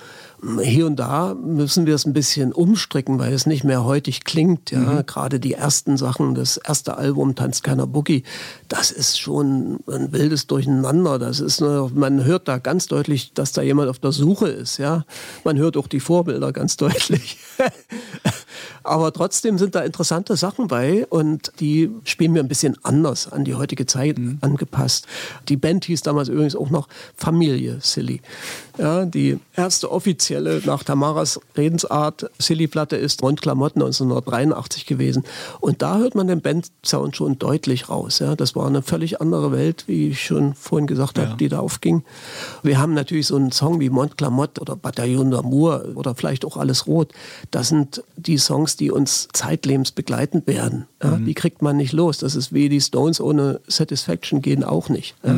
hier und da müssen wir es ein bisschen umstricken, weil es nicht mehr heutig klingt. Ja, mhm. gerade die ersten Sachen, das erste Album Tanzt keiner Boogie, das ist schon ein wildes Durcheinander. Das ist, man hört da ganz deutlich, dass da jemand auf der Suche ist. Ja, man hört auch die Vorbilder ganz deutlich. Aber trotzdem sind da interessante Sachen bei und die spielen mir ein bisschen anders an die heutige Zeit mhm. angepasst. Die Band hieß damals übrigens auch noch Familie Silly. Ja, die erste offizielle nach Tamaras Redensart Silly-Platte ist Rund Klamotten 1983 gewesen. Und da hört man den Band-Sound schon deutlich raus. Ja. Das war eine völlig andere Welt, wie ich schon vorhin gesagt ja. habe, die da aufging. Wir haben natürlich so einen Song wie Mont Clamotte oder Bataillon d'Amour oder vielleicht auch Alles Rot. Das sind die Songs, die uns zeitlebens begleiten werden. Ja. Mhm. Die kriegt man nicht los. Das ist wie die Stones ohne Satisfaction gehen auch nicht. Ja.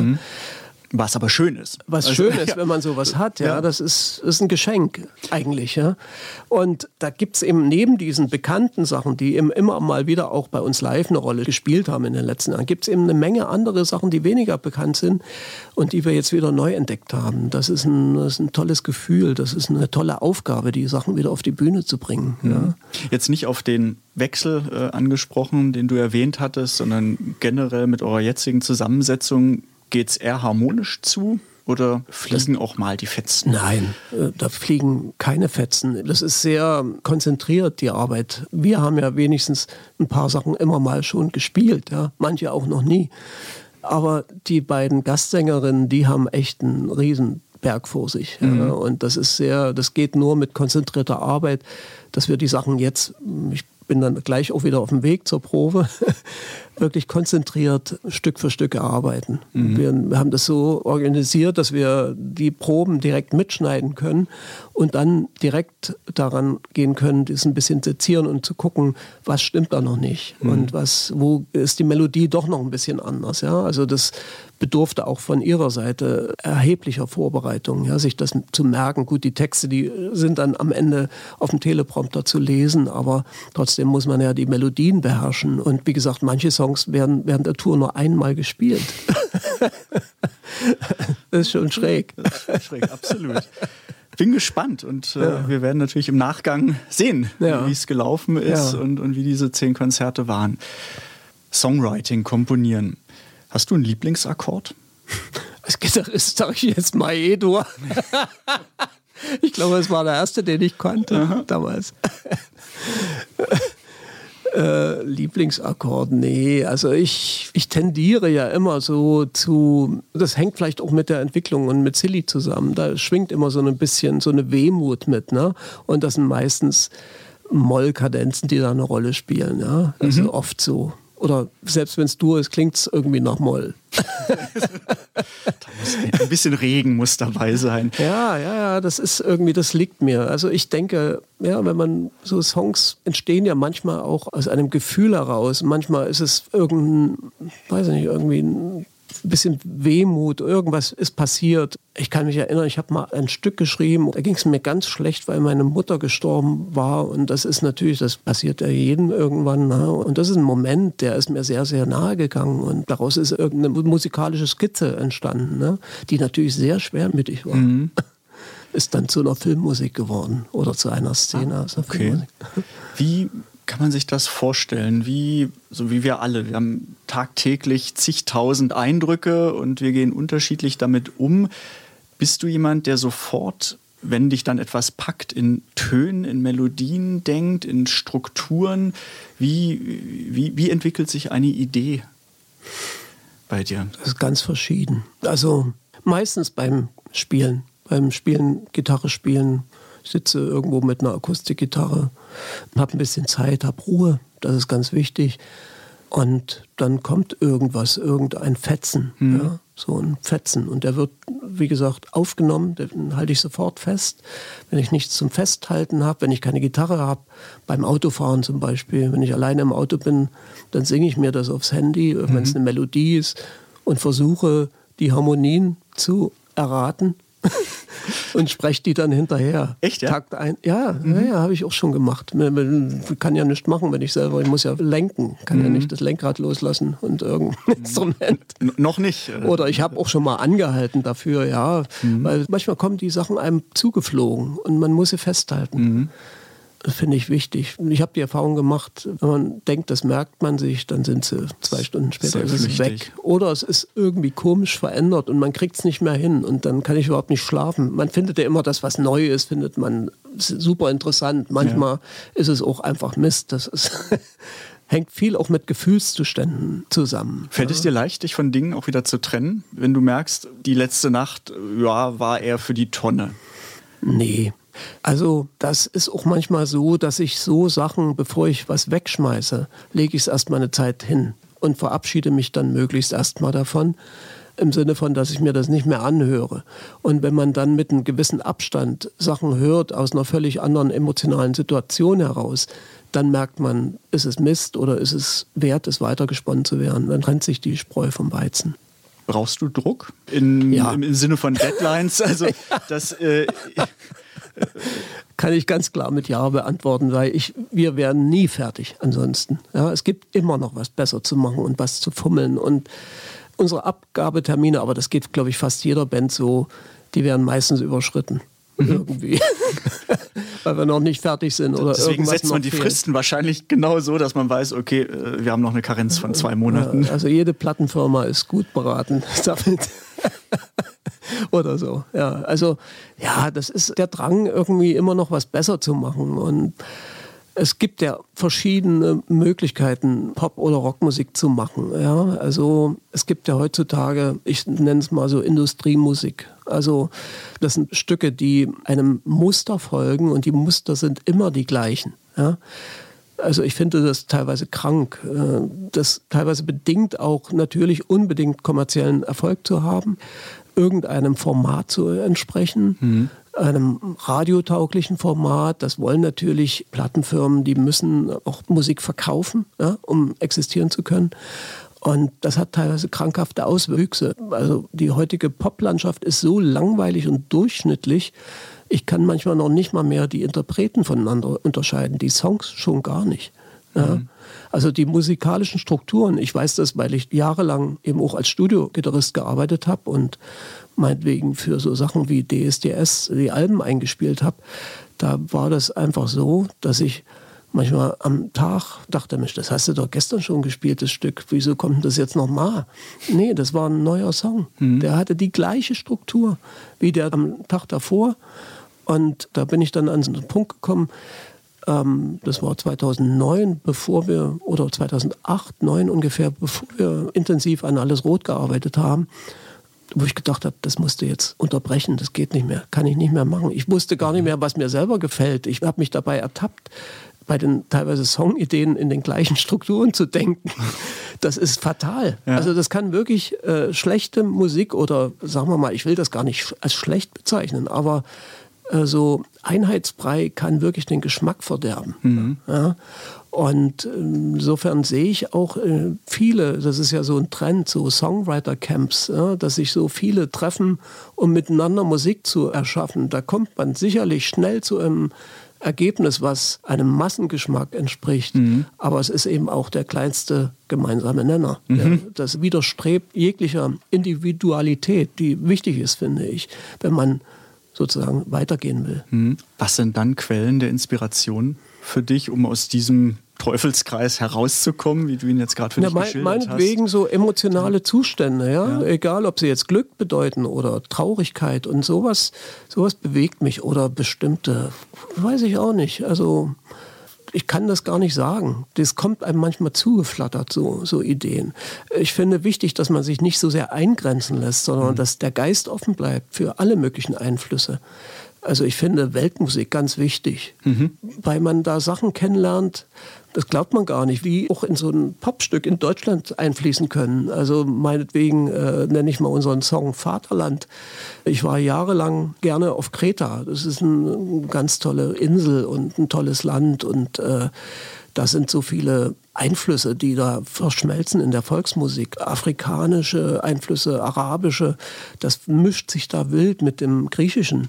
Was aber schön ist. Was also, schön ist, ja. wenn man sowas hat, ja, ja. das ist, ist ein Geschenk eigentlich. Ja. Und da gibt es eben neben diesen bekannten Sachen, die eben immer mal wieder auch bei uns live eine Rolle gespielt haben in den letzten Jahren, gibt es eben eine Menge andere Sachen, die weniger bekannt sind und die wir jetzt wieder neu entdeckt haben. Das ist ein, das ist ein tolles Gefühl, das ist eine tolle Aufgabe, die Sachen wieder auf die Bühne zu bringen. Mhm. Ja. Jetzt nicht auf den Wechsel äh, angesprochen, den du erwähnt hattest, sondern generell mit eurer jetzigen Zusammensetzung Geht es eher harmonisch zu? Oder fliegen auch mal die Fetzen? Nein, äh, da fliegen keine Fetzen. Das ist sehr konzentriert, die Arbeit. Wir haben ja wenigstens ein paar Sachen immer mal schon gespielt, ja? manche auch noch nie. Aber die beiden Gastsängerinnen, die haben echt einen Riesenberg vor sich. Mhm. Ja? Und das ist sehr, das geht nur mit konzentrierter Arbeit, dass wir die Sachen jetzt, ich bin dann gleich auch wieder auf dem Weg zur Probe, wirklich konzentriert Stück für Stück erarbeiten. Mhm. Wir, wir, haben das so organisiert, dass wir die Proben direkt mitschneiden können und dann direkt daran gehen können, das ein bisschen sezieren und zu gucken, was stimmt da noch nicht mhm. und was, wo ist die Melodie doch noch ein bisschen anders. Ja? Also das bedurfte auch von ihrer Seite erheblicher Vorbereitung, ja, sich das zu merken. Gut, die Texte, die sind dann am Ende auf dem Teleprompter zu lesen, aber trotzdem muss man ja die Melodien beherrschen. Und wie gesagt, manche Songs werden während der Tour nur einmal gespielt. das ist schon schräg. Das ist schräg, absolut. Bin gespannt und äh, ja. wir werden natürlich im Nachgang sehen, ja. wie es gelaufen ist ja. und, und wie diese zehn Konzerte waren. Songwriting, komponieren. Hast du einen Lieblingsakkord? Als Gitarrist sage ich jetzt Maedo. ich glaube, es war der erste, den ich konnte Aha. damals. Äh, Lieblingsakkord, nee. Also ich, ich tendiere ja immer so zu, das hängt vielleicht auch mit der Entwicklung und mit Silly zusammen. Da schwingt immer so ein bisschen so eine Wehmut mit, ne? Und das sind meistens Mollkadenzen, die da eine Rolle spielen, ja. Also mhm. oft so. Oder selbst wenn es dur ist, klingt es irgendwie nach Moll. ein bisschen Regen muss dabei sein. Ja, ja, ja, das ist irgendwie, das liegt mir. Also ich denke, ja, wenn man so Songs entstehen ja manchmal auch aus einem Gefühl heraus. Manchmal ist es irgendein, weiß ich nicht, irgendwie ein bisschen Wehmut, irgendwas ist passiert. Ich kann mich erinnern, ich habe mal ein Stück geschrieben, da ging es mir ganz schlecht, weil meine Mutter gestorben war. Und das ist natürlich, das passiert ja jedem irgendwann. Ne? Und das ist ein Moment, der ist mir sehr, sehr nahe gegangen. Und daraus ist irgendeine musikalische Skizze entstanden, ne? die natürlich sehr schwermütig war. Mhm. Ist dann zu einer Filmmusik geworden oder zu einer Szene ah, okay. Filmmusik. Wie kann man sich das vorstellen? Wie, so wie wir alle, wir haben tagtäglich zigtausend Eindrücke und wir gehen unterschiedlich damit um. Bist du jemand, der sofort, wenn dich dann etwas packt, in Tönen, in Melodien denkt, in Strukturen? Wie, wie, wie entwickelt sich eine Idee bei dir? Das ist ganz verschieden. Also meistens beim Spielen, beim Spielen, Gitarre spielen, sitze irgendwo mit einer Akustikgitarre, habe ein bisschen Zeit, habe Ruhe, das ist ganz wichtig. Und dann kommt irgendwas, irgendein Fetzen, mhm. ja, so ein Fetzen. Und der wird, wie gesagt, aufgenommen, den halte ich sofort fest. Wenn ich nichts zum Festhalten habe, wenn ich keine Gitarre habe, beim Autofahren zum Beispiel, wenn ich alleine im Auto bin, dann singe ich mir das aufs Handy, mhm. wenn es eine Melodie ist und versuche, die Harmonien zu erraten und spreche die dann hinterher. Echt, ja? Takt ein. Ja, mhm. ja, ja habe ich auch schon gemacht. Man, kann ja nichts machen, wenn ich selber, ich muss ja lenken, kann mhm. ja nicht das Lenkrad loslassen und irgendein mhm. Instrument. N noch nicht. Oder ich habe auch schon mal angehalten dafür, ja, mhm. weil manchmal kommen die Sachen einem zugeflogen und man muss sie festhalten. Das finde ich wichtig. Ich habe die Erfahrung gemacht, wenn man denkt, das merkt man sich, dann sind sie zwei Stunden später ist es weg. Oder es ist irgendwie komisch verändert und man kriegt es nicht mehr hin und dann kann ich überhaupt nicht schlafen. Man findet ja immer das, was neu ist, findet man super interessant. Manchmal ja. ist es auch einfach Mist. Das ist hängt viel auch mit Gefühlszuständen zusammen. Fällt es dir leicht, dich von Dingen auch wieder zu trennen, wenn du merkst, die letzte Nacht ja, war eher für die Tonne? Nee, also das ist auch manchmal so, dass ich so Sachen, bevor ich was wegschmeiße, lege ich es erstmal eine Zeit hin und verabschiede mich dann möglichst erstmal davon. Im Sinne von, dass ich mir das nicht mehr anhöre. Und wenn man dann mit einem gewissen Abstand Sachen hört aus einer völlig anderen emotionalen Situation heraus, dann merkt man, ist es Mist oder ist es wert, es weitergesponnen zu werden. Dann trennt sich die Spreu vom Weizen. Brauchst du Druck in, ja. im, im, Sinne von Deadlines? Also das äh, kann ich ganz klar mit Ja beantworten, weil ich, wir werden nie fertig ansonsten. Ja, es gibt immer noch was besser zu machen und was zu fummeln. Und unsere Abgabetermine, aber das geht, glaube ich, fast jeder Band so, die werden meistens überschritten. Mhm. Irgendwie. Weil wir noch nicht fertig sind. Oder Deswegen setzt man die fehlt. Fristen wahrscheinlich genau so, dass man weiß, okay, äh, wir haben noch eine Karenz von zwei Monaten. Also jede Plattenfirma ist gut beraten damit. oder so. Ja, also ja, das ist der Drang, irgendwie immer noch was besser zu machen. Und es gibt ja verschiedene Möglichkeiten, Pop- oder Rockmusik zu machen. Ja? Also es gibt ja heutzutage, ich nenne es mal so Industriemusik. Also das sind Stücke, die einem Muster folgen und die Muster sind immer die gleichen. Ja? Also ich finde das teilweise krank. Äh, das teilweise bedingt auch natürlich unbedingt kommerziellen Erfolg zu haben, irgendeinem Format zu entsprechen. Mhm einem radiotauglichen Format. Das wollen natürlich Plattenfirmen, die müssen auch Musik verkaufen, ja, um existieren zu können. Und das hat teilweise krankhafte Auswüchse. Also die heutige Poplandschaft ist so langweilig und durchschnittlich. Ich kann manchmal noch nicht mal mehr die Interpreten voneinander unterscheiden, die Songs schon gar nicht. Ja. Mhm. Also die musikalischen Strukturen, ich weiß das, weil ich jahrelang eben auch als Studiogitarrist gearbeitet habe und meinetwegen für so Sachen wie DSDS die Alben eingespielt habe, da war das einfach so, dass ich manchmal am Tag dachte, Mensch, das hast du doch gestern schon gespielt, das Stück, wieso kommt das jetzt nochmal? Nee, das war ein neuer Song. Mhm. Der hatte die gleiche Struktur wie der am Tag davor. Und da bin ich dann an so einen Punkt gekommen, ähm, das war 2009, bevor wir, oder 2008, 2009 ungefähr, bevor wir intensiv an Alles Rot gearbeitet haben wo ich gedacht habe, das musst du jetzt unterbrechen, das geht nicht mehr, kann ich nicht mehr machen. Ich wusste gar nicht mehr, was mir selber gefällt. Ich habe mich dabei ertappt, bei den teilweise Songideen in den gleichen Strukturen zu denken. Das ist fatal. Ja. Also das kann wirklich äh, schlechte Musik oder sagen wir mal, ich will das gar nicht als schlecht bezeichnen, aber so Einheitsbrei kann wirklich den Geschmack verderben. Mhm. Ja? Und ähm, insofern sehe ich auch äh, viele, das ist ja so ein Trend, so Songwriter-Camps, ja, dass sich so viele treffen, um miteinander Musik zu erschaffen. Da kommt man sicherlich schnell zu einem Ergebnis, was einem Massengeschmack entspricht. Mhm. Aber es ist eben auch der kleinste gemeinsame Nenner. Mhm. Das widerstrebt jeglicher Individualität, die wichtig ist, finde ich, wenn man sozusagen weitergehen will. Mhm. Was sind dann Quellen der Inspiration? für dich, um aus diesem Teufelskreis herauszukommen, wie du ihn jetzt gerade für ja, dich mein, meinetwegen hast? so emotionale Zustände, ja? ja? Egal, ob sie jetzt Glück bedeuten oder Traurigkeit und sowas, sowas bewegt mich oder bestimmte, weiß ich auch nicht. Also ich kann das gar nicht sagen. Das kommt einem manchmal zugeflattert, so, so Ideen. Ich finde wichtig, dass man sich nicht so sehr eingrenzen lässt, sondern mhm. dass der Geist offen bleibt für alle möglichen Einflüsse. Also ich finde Weltmusik ganz wichtig, mhm. weil man da Sachen kennenlernt, das glaubt man gar nicht, wie auch in so ein Popstück in Deutschland einfließen können. Also meinetwegen äh, nenne ich mal unseren Song Vaterland. Ich war jahrelang gerne auf Kreta. Das ist eine ganz tolle Insel und ein tolles Land und äh, da sind so viele Einflüsse, die da verschmelzen in der Volksmusik. Afrikanische Einflüsse, arabische, das mischt sich da wild mit dem Griechischen.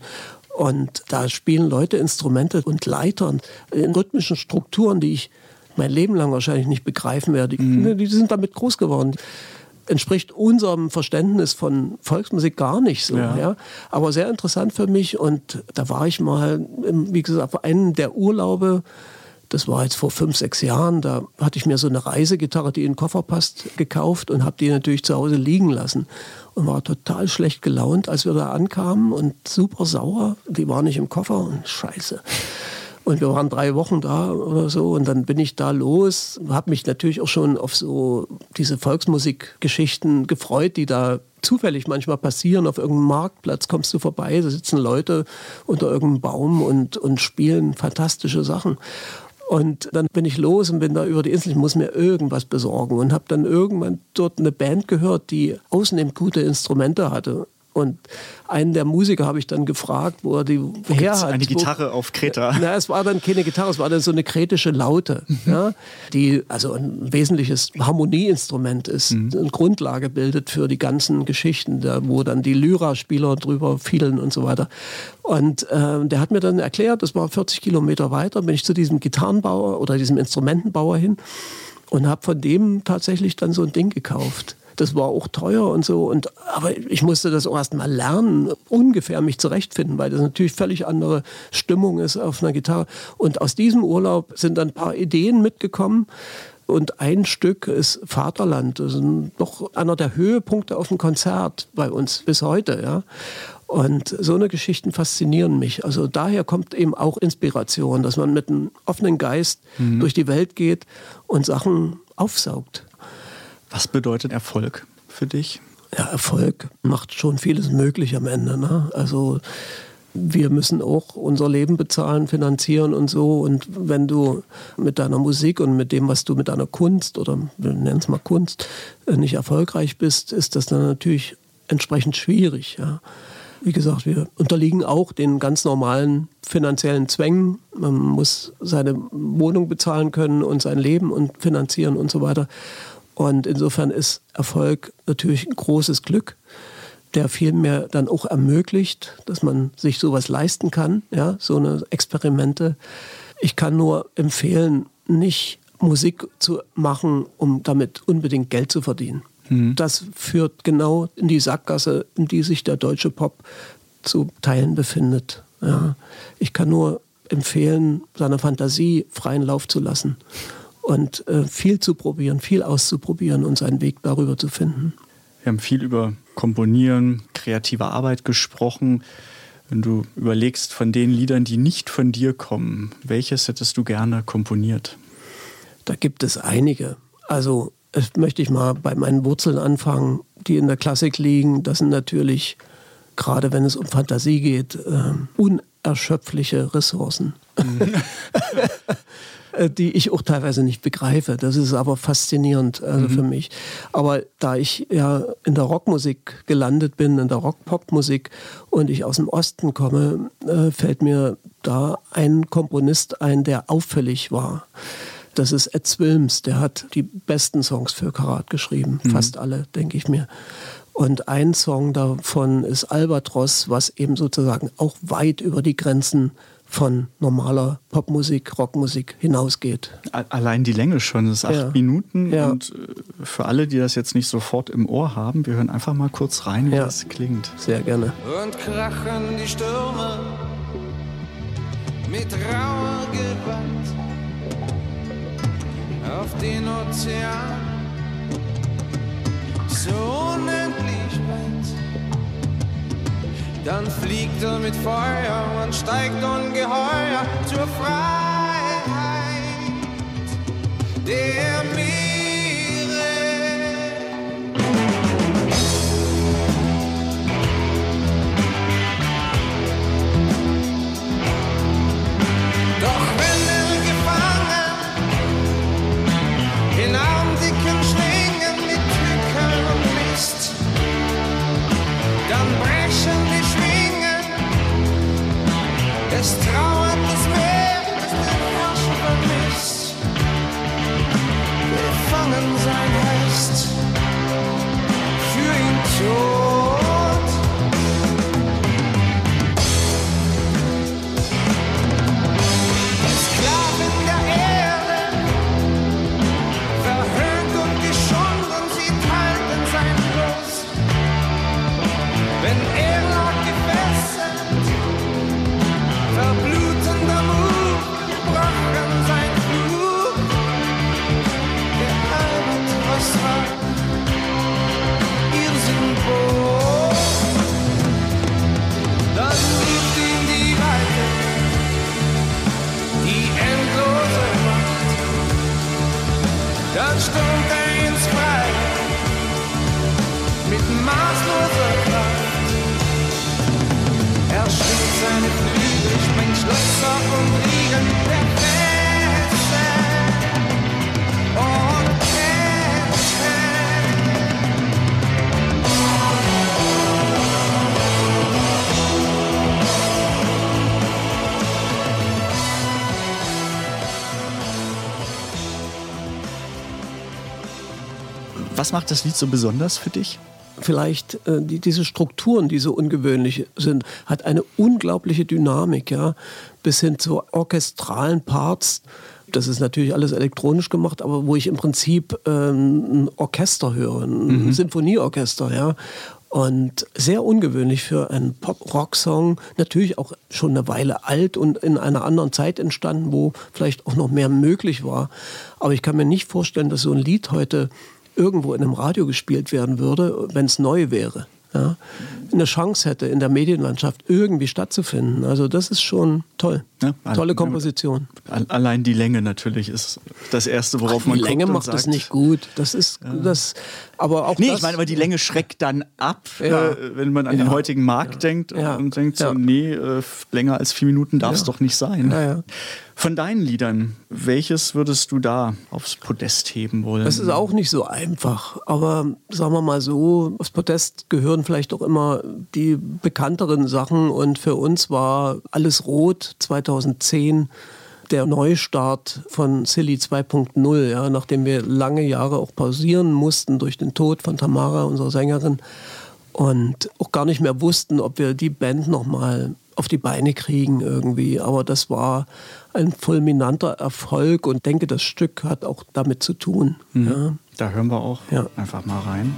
Und da spielen Leute Instrumente und Leitern in rhythmischen Strukturen, die ich mein Leben lang wahrscheinlich nicht begreifen werde. Mhm. Die sind damit groß geworden entspricht unserem Verständnis von Volksmusik gar nicht so. Ja. ja. Aber sehr interessant für mich und da war ich mal, wie gesagt, auf einem der Urlaube das war jetzt vor fünf, sechs Jahren. Da hatte ich mir so eine Reisegitarre, die in den Koffer passt, gekauft und habe die natürlich zu Hause liegen lassen. Und war total schlecht gelaunt, als wir da ankamen und super sauer. Die war nicht im Koffer und scheiße. Und wir waren drei Wochen da oder so. Und dann bin ich da los, habe mich natürlich auch schon auf so diese Volksmusikgeschichten gefreut, die da zufällig manchmal passieren. Auf irgendeinem Marktplatz kommst du vorbei, da sitzen Leute unter irgendeinem Baum und, und spielen fantastische Sachen. Und dann bin ich los und bin da über die Insel, ich muss mir irgendwas besorgen und habe dann irgendwann dort eine Band gehört, die ausnehmend gute Instrumente hatte. Und einen der Musiker habe ich dann gefragt, wo er die wo her hat. Eine Gitarre auf Kreta. Na, es war dann keine Gitarre, es war dann so eine kretische Laute, mhm. ja, die also ein wesentliches Harmonieinstrument ist, mhm. eine Grundlage bildet für die ganzen Geschichten, da, wo dann die Lyra-Spieler drüber fielen und so weiter. Und äh, der hat mir dann erklärt, das war 40 Kilometer weiter, bin ich zu diesem Gitarrenbauer oder diesem Instrumentenbauer hin und habe von dem tatsächlich dann so ein Ding gekauft. Das war auch teuer und so. Und, aber ich musste das auch erst mal lernen, ungefähr mich zurechtfinden, weil das natürlich völlig andere Stimmung ist auf einer Gitarre. Und aus diesem Urlaub sind dann ein paar Ideen mitgekommen. Und ein Stück ist Vaterland. Das ist doch einer der Höhepunkte auf dem Konzert bei uns bis heute. Ja. Und so eine Geschichten faszinieren mich. Also daher kommt eben auch Inspiration, dass man mit einem offenen Geist mhm. durch die Welt geht und Sachen aufsaugt. Was bedeutet Erfolg für dich? Ja, Erfolg macht schon vieles möglich am Ende. Ne? Also wir müssen auch unser Leben bezahlen, finanzieren und so. Und wenn du mit deiner Musik und mit dem, was du mit deiner Kunst oder wir nennen es mal Kunst, äh, nicht erfolgreich bist, ist das dann natürlich entsprechend schwierig. Ja. Wie gesagt, wir unterliegen auch den ganz normalen finanziellen Zwängen. Man muss seine Wohnung bezahlen können und sein Leben und finanzieren und so weiter. Und insofern ist Erfolg natürlich ein großes Glück, der vielmehr dann auch ermöglicht, dass man sich sowas leisten kann, ja, so eine Experimente. Ich kann nur empfehlen, nicht Musik zu machen, um damit unbedingt Geld zu verdienen. Mhm. Das führt genau in die Sackgasse, in die sich der deutsche Pop zu Teilen befindet. Ja. Ich kann nur empfehlen, seiner Fantasie freien Lauf zu lassen und äh, viel zu probieren, viel auszuprobieren und seinen Weg darüber zu finden. Wir haben viel über Komponieren, kreative Arbeit gesprochen. Wenn du überlegst von den Liedern, die nicht von dir kommen, welches hättest du gerne komponiert? Da gibt es einige. Also möchte ich mal bei meinen Wurzeln anfangen, die in der Klassik liegen. Das sind natürlich, gerade wenn es um Fantasie geht, äh, unerschöpfliche Ressourcen. Äh, die ich auch teilweise nicht begreife. Das ist aber faszinierend also mhm. für mich. Aber da ich ja in der Rockmusik gelandet bin, in der Rock-Pop-Musik und ich aus dem Osten komme, äh, fällt mir da ein Komponist ein, der auffällig war. Das ist Ed Wilms, der hat die besten Songs für Karat geschrieben, mhm. fast alle, denke ich mir. Und ein Song davon ist Albatros, was eben sozusagen auch weit über die Grenzen von normaler Popmusik, Rockmusik hinausgeht. Allein die Länge schon, das ist acht ja. Minuten. Ja. Und äh, für alle, die das jetzt nicht sofort im Ohr haben, wir hören einfach mal kurz rein, wie ja. das klingt. Sehr gerne. Und krachen die Stürme mit rauer Gewalt auf den Ozean. So unendlich weit dann fliegt er mit Feuer und steigt ungeheuer zur Freiheit der Meere. Für Er ins Freie mit maßloser Kraft. Er schwingt seine Flügel, sprengt Schlösser und Riegel der Feste Was macht das Lied so besonders für dich? vielleicht äh, die, diese Strukturen, die so ungewöhnlich sind, hat eine unglaubliche Dynamik, ja, bis hin zu orchestralen Parts. Das ist natürlich alles elektronisch gemacht, aber wo ich im Prinzip ähm, ein Orchester höre, ein mhm. Sinfonieorchester, ja. Und sehr ungewöhnlich für einen Pop-Rock-Song. Natürlich auch schon eine Weile alt und in einer anderen Zeit entstanden, wo vielleicht auch noch mehr möglich war. Aber ich kann mir nicht vorstellen, dass so ein Lied heute irgendwo in einem Radio gespielt werden würde, wenn es neu wäre ja, eine Chance hätte, in der Medienlandschaft irgendwie stattzufinden. Also das ist schon toll. Ja, Tolle Komposition. Allein die Länge natürlich ist das Erste, worauf Ach, man die Länge macht es nicht gut. Das ist ja. das, aber auch Nee, das, ich meine, aber die Länge schreckt dann ab, ja. äh, wenn man an den heutigen Markt denkt und denkt so, nee, äh, länger als vier Minuten darf es doch nicht sein. Von deinen Liedern, welches würdest du da aufs Podest heben wollen? Das ist auch nicht so einfach, aber sagen wir mal so, aufs Podest gehören vielleicht auch immer die bekannteren Sachen und für uns war Alles Rot 2010 der Neustart von Silly 2.0, ja, nachdem wir lange Jahre auch pausieren mussten durch den Tod von Tamara, unserer Sängerin, und auch gar nicht mehr wussten, ob wir die Band nochmal auf die Beine kriegen irgendwie. Aber das war ein fulminanter Erfolg und denke, das Stück hat auch damit zu tun. Mhm. Ja. Da hören wir auch ja. einfach mal rein.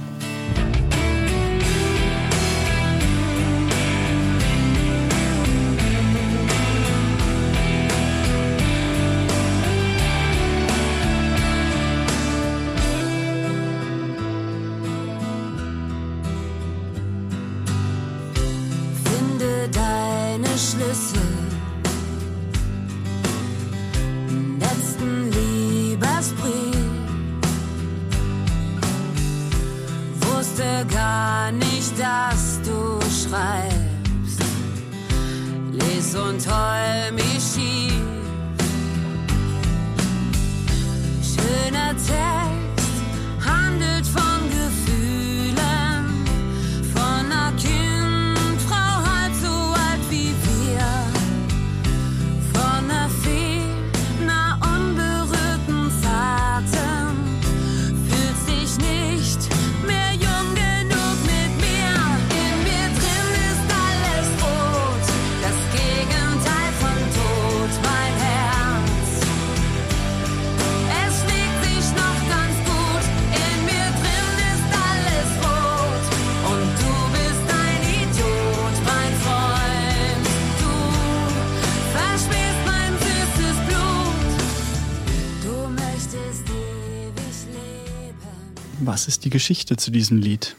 Geschichte zu diesem Lied?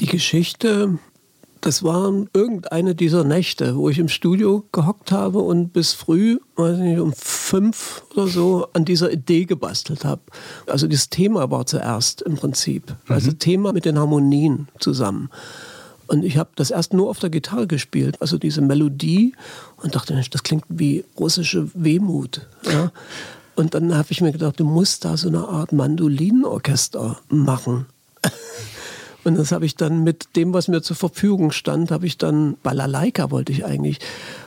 Die Geschichte, das waren irgendeine dieser Nächte, wo ich im Studio gehockt habe und bis früh, weiß nicht, um fünf oder so an dieser Idee gebastelt habe. Also das Thema war zuerst im Prinzip. Also mhm. Thema mit den Harmonien zusammen. Und ich habe das erst nur auf der Gitarre gespielt, also diese Melodie und dachte, das klingt wie russische Wehmut. Ja. Und dann habe ich mir gedacht, du musst da so eine Art Mandolinenorchester machen. Und das habe ich dann mit dem, was mir zur Verfügung stand, habe ich dann Balalaika wollte ich eigentlich.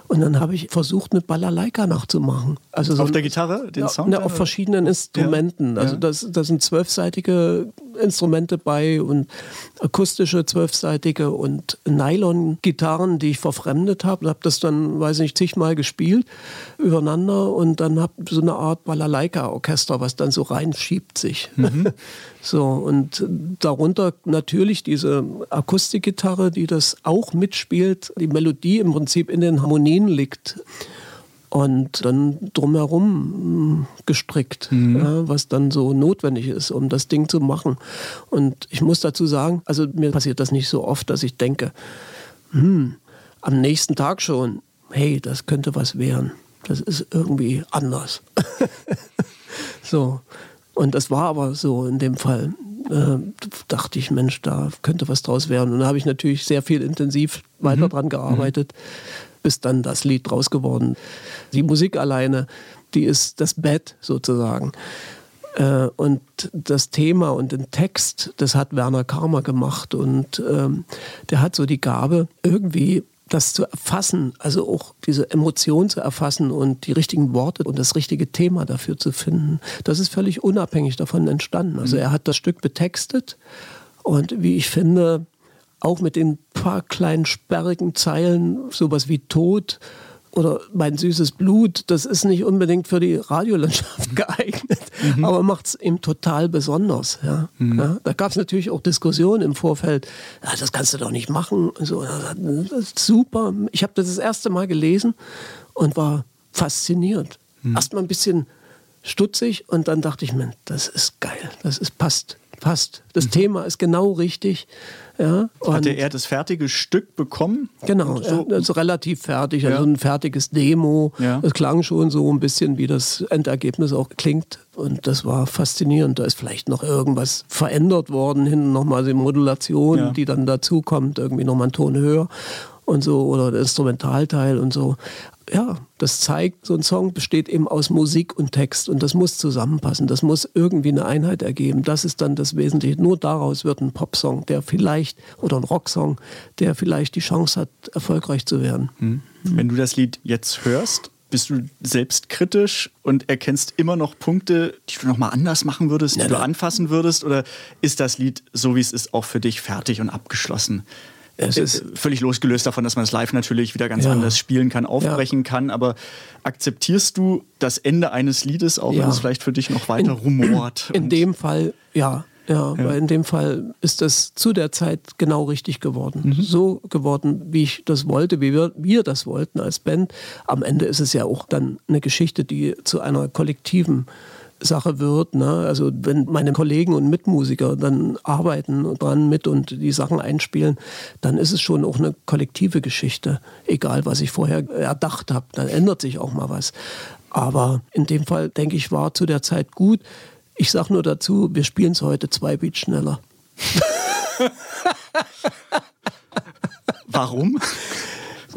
Und dann habe ich versucht, eine Balalaika nachzumachen. Also so auf der Gitarre, den Sound? Ne, auf verschiedenen Instrumenten. Ja. Also das, das sind zwölfseitige Instrumente bei und akustische zwölfseitige und Nylon-Gitarren, die ich verfremdet habe. Habe das dann, weiß nicht, zigmal gespielt übereinander und dann habe so eine Art Balalaika-Orchester, was dann so reinschiebt sich. Mhm. so und darunter natürlich diese Akustikgitarre, die das auch mitspielt, die Melodie im Prinzip in den Harmonien liegt und dann drumherum hm, gestrickt, mhm. ja, was dann so notwendig ist, um das Ding zu machen. Und ich muss dazu sagen, also mir passiert das nicht so oft, dass ich denke, hm, am nächsten Tag schon, hey, das könnte was werden. Das ist irgendwie anders. so. Und das war aber so in dem Fall. Äh, dachte ich, Mensch, da könnte was draus werden. Und da habe ich natürlich sehr viel intensiv weiter mhm. dran gearbeitet. Mhm bis dann das Lied draus geworden. Die Musik alleine, die ist das Bett sozusagen. Äh, und das Thema und den Text, das hat Werner Karmer gemacht und ähm, der hat so die Gabe, irgendwie das zu erfassen, also auch diese Emotion zu erfassen und die richtigen Worte und das richtige Thema dafür zu finden, das ist völlig unabhängig davon entstanden. Also er hat das Stück betextet und wie ich finde, auch mit den paar kleinen sperrigen Zeilen, sowas wie Tod oder mein süßes Blut, das ist nicht unbedingt für die Radiolandschaft geeignet, mhm. aber macht es eben total besonders. Ja. Mhm. ja da gab es natürlich auch Diskussionen im Vorfeld, ja, das kannst du doch nicht machen. So, super, ich habe das das erste Mal gelesen und war fasziniert. Mhm. Erst mal ein bisschen stutzig und dann dachte ich mir, das ist geil, das ist passt, passt. Das mhm. Thema ist genau richtig. Ja, Hatte er das fertige Stück bekommen? Genau, so? also relativ fertig, also ein fertiges Demo. Ja. Das klang schon so ein bisschen, wie das Endergebnis auch klingt. Und das war faszinierend. Da ist vielleicht noch irgendwas verändert worden, hinten nochmal die Modulation, ja. die dann dazu kommt, irgendwie nochmal einen Ton höher und so oder der Instrumentalteil und so ja, das zeigt, so ein Song besteht eben aus Musik und Text und das muss zusammenpassen, das muss irgendwie eine Einheit ergeben. Das ist dann das Wesentliche. Nur daraus wird ein Popsong, der vielleicht, oder ein Rocksong, der vielleicht die Chance hat, erfolgreich zu werden. Hm. Wenn du das Lied jetzt hörst, bist du selbstkritisch und erkennst immer noch Punkte, die du nochmal anders machen würdest, die ja, du anfassen würdest? Oder ist das Lied, so wie es ist, auch für dich fertig und abgeschlossen? Es ist völlig losgelöst davon, dass man es live natürlich wieder ganz ja. anders spielen kann, aufbrechen ja. kann. Aber akzeptierst du das Ende eines Liedes, auch ja. wenn es vielleicht für dich noch weiter in, rumort? In dem Fall, ja. Ja, ja, weil in dem Fall ist das zu der Zeit genau richtig geworden. Mhm. So geworden, wie ich das wollte, wie wir, wir das wollten als Band. Am Ende ist es ja auch dann eine Geschichte, die zu einer kollektiven Sache wird. Ne? Also wenn meine Kollegen und Mitmusiker dann arbeiten dran mit und die Sachen einspielen, dann ist es schon auch eine kollektive Geschichte. Egal, was ich vorher erdacht habe, dann ändert sich auch mal was. Aber in dem Fall, denke ich, war zu der Zeit gut. Ich sage nur dazu, wir spielen es heute zwei Beats schneller. Warum?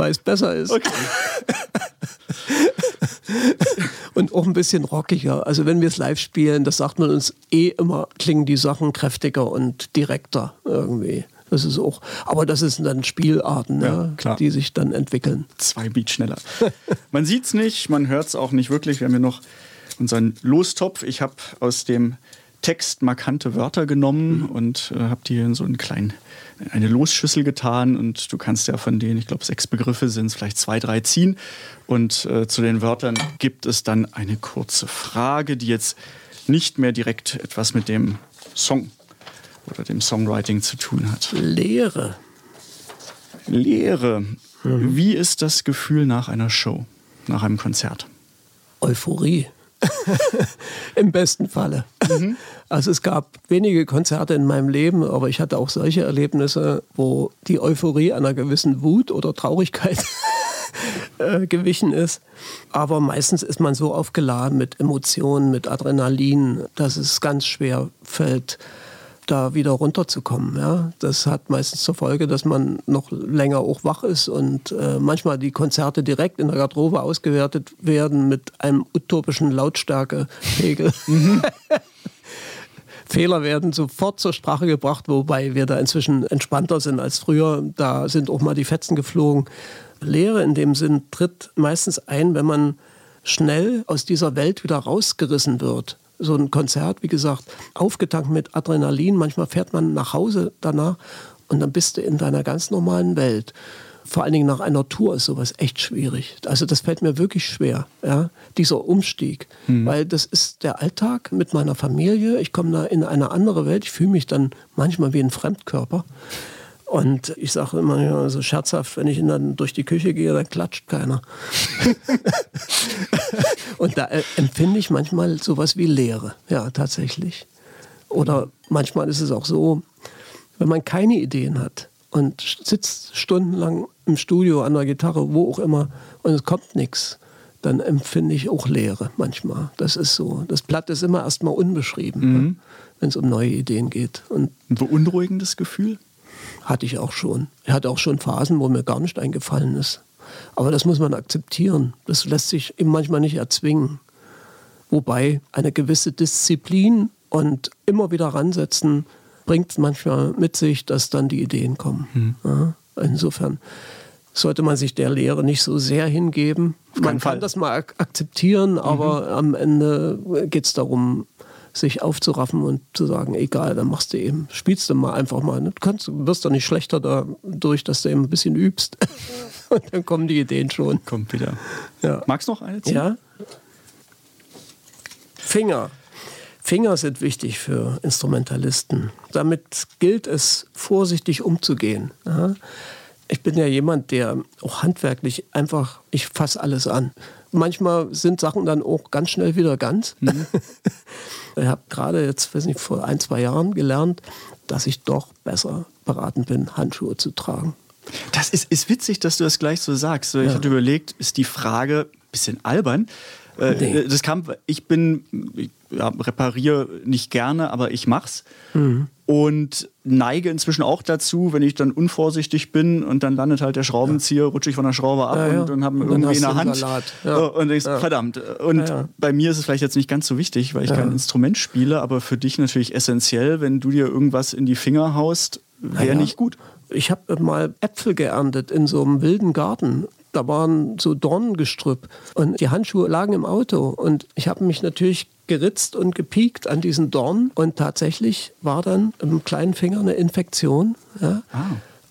Weil es besser ist. Okay. und auch ein bisschen rockiger. Also wenn wir es live spielen, das sagt man uns eh immer, klingen die Sachen kräftiger und direkter irgendwie. Das ist auch, aber das sind dann Spielarten, ja, ja, die sich dann entwickeln. Zwei Beats schneller. man sieht es nicht, man hört es auch nicht wirklich. Wir haben hier noch unseren Lostopf. Ich habe aus dem Text markante Wörter genommen mhm. und äh, habe die in so einen kleinen eine Losschüssel getan und du kannst ja von denen, ich glaube, sechs Begriffe sind es, vielleicht zwei, drei ziehen. Und äh, zu den Wörtern gibt es dann eine kurze Frage, die jetzt nicht mehr direkt etwas mit dem Song oder dem Songwriting zu tun hat. Lehre. Lehre. Mhm. Wie ist das Gefühl nach einer Show, nach einem Konzert? Euphorie. Im besten Falle. Mhm. Also es gab wenige Konzerte in meinem Leben, aber ich hatte auch solche Erlebnisse, wo die Euphorie einer gewissen Wut oder Traurigkeit äh, gewichen ist. Aber meistens ist man so aufgeladen mit Emotionen, mit Adrenalin, dass es ganz schwer fällt, da wieder runterzukommen. Ja? Das hat meistens zur Folge, dass man noch länger auch wach ist und äh, manchmal die Konzerte direkt in der Garderobe ausgewertet werden mit einem utopischen Lautstärkepegel. Fehler werden sofort zur Sprache gebracht, wobei wir da inzwischen entspannter sind als früher. Da sind auch mal die Fetzen geflogen. Lehre in dem Sinn tritt meistens ein, wenn man schnell aus dieser Welt wieder rausgerissen wird so ein Konzert, wie gesagt, aufgetankt mit Adrenalin. Manchmal fährt man nach Hause danach und dann bist du in deiner ganz normalen Welt. Vor allen Dingen nach einer Tour ist sowas echt schwierig. Also das fällt mir wirklich schwer, ja, dieser Umstieg. Mhm. Weil das ist der Alltag mit meiner Familie. Ich komme da in eine andere Welt. Ich fühle mich dann manchmal wie ein Fremdkörper. Und ich sage immer so scherzhaft, wenn ich dann durch die Küche gehe, dann klatscht keiner. und da äh, empfinde ich manchmal sowas wie Leere, ja, tatsächlich. Oder manchmal ist es auch so, wenn man keine Ideen hat und sitzt stundenlang im Studio an der Gitarre, wo auch immer, und es kommt nichts, dann empfinde ich auch Leere manchmal. Das ist so. Das Blatt ist immer erstmal unbeschrieben, mhm. ne, wenn es um neue Ideen geht. Und Ein beunruhigendes Gefühl? Hatte ich auch schon. Ich hatte auch schon Phasen, wo mir gar nicht eingefallen ist. Aber das muss man akzeptieren. Das lässt sich eben manchmal nicht erzwingen. Wobei eine gewisse Disziplin und immer wieder ransetzen bringt manchmal mit sich, dass dann die Ideen kommen. Mhm. Ja, insofern sollte man sich der Lehre nicht so sehr hingeben. Man Fall. kann das mal ak akzeptieren, aber am Ende geht es darum, sich aufzuraffen und zu sagen, egal, dann machst du eben, spielst du mal einfach mal. Du kannst, wirst doch nicht schlechter dadurch, dass du eben ein bisschen übst. und dann kommen die Ideen schon. Kommt wieder. Ja. Magst du noch eine ziehen? Ja. Finger. Finger sind wichtig für Instrumentalisten. Damit gilt es, vorsichtig umzugehen. Ja. Ich bin ja jemand, der auch handwerklich einfach, ich fasse alles an. Manchmal sind Sachen dann auch ganz schnell wieder ganz. ich habe gerade jetzt, weiß nicht, vor ein, zwei Jahren gelernt, dass ich doch besser beraten bin, Handschuhe zu tragen. Das ist, ist witzig, dass du das gleich so sagst. Ich Ja. hatte überlegt, ist die Frage ein bisschen albern. Äh, Nee. Das kam, ich bin, ich, ja, repariere nicht gerne, aber ich mach's. Mhm. Und neige inzwischen auch dazu, wenn ich dann unvorsichtig bin und dann landet halt der Schraubenzieher, rutsche ich von der Schraube ab Ja, ja. und, und habe irgendwie in der Hand. Ja. Und denkst, Ja. verdammt. Und Ja, ja. bei mir ist es vielleicht jetzt nicht ganz so wichtig, weil ich Ja. kein Instrument spiele, aber für dich natürlich essentiell, wenn du dir irgendwas in die Finger haust, wäre ja. nicht gut. Ich habe mal Äpfel geerntet in so einem wilden Garten. Da waren so Dornengestrüpp und die Handschuhe lagen im Auto. Und ich habe mich natürlich geritzt und gepiekt an diesen Dornen. Und tatsächlich war dann im kleinen Finger eine Infektion. Ja.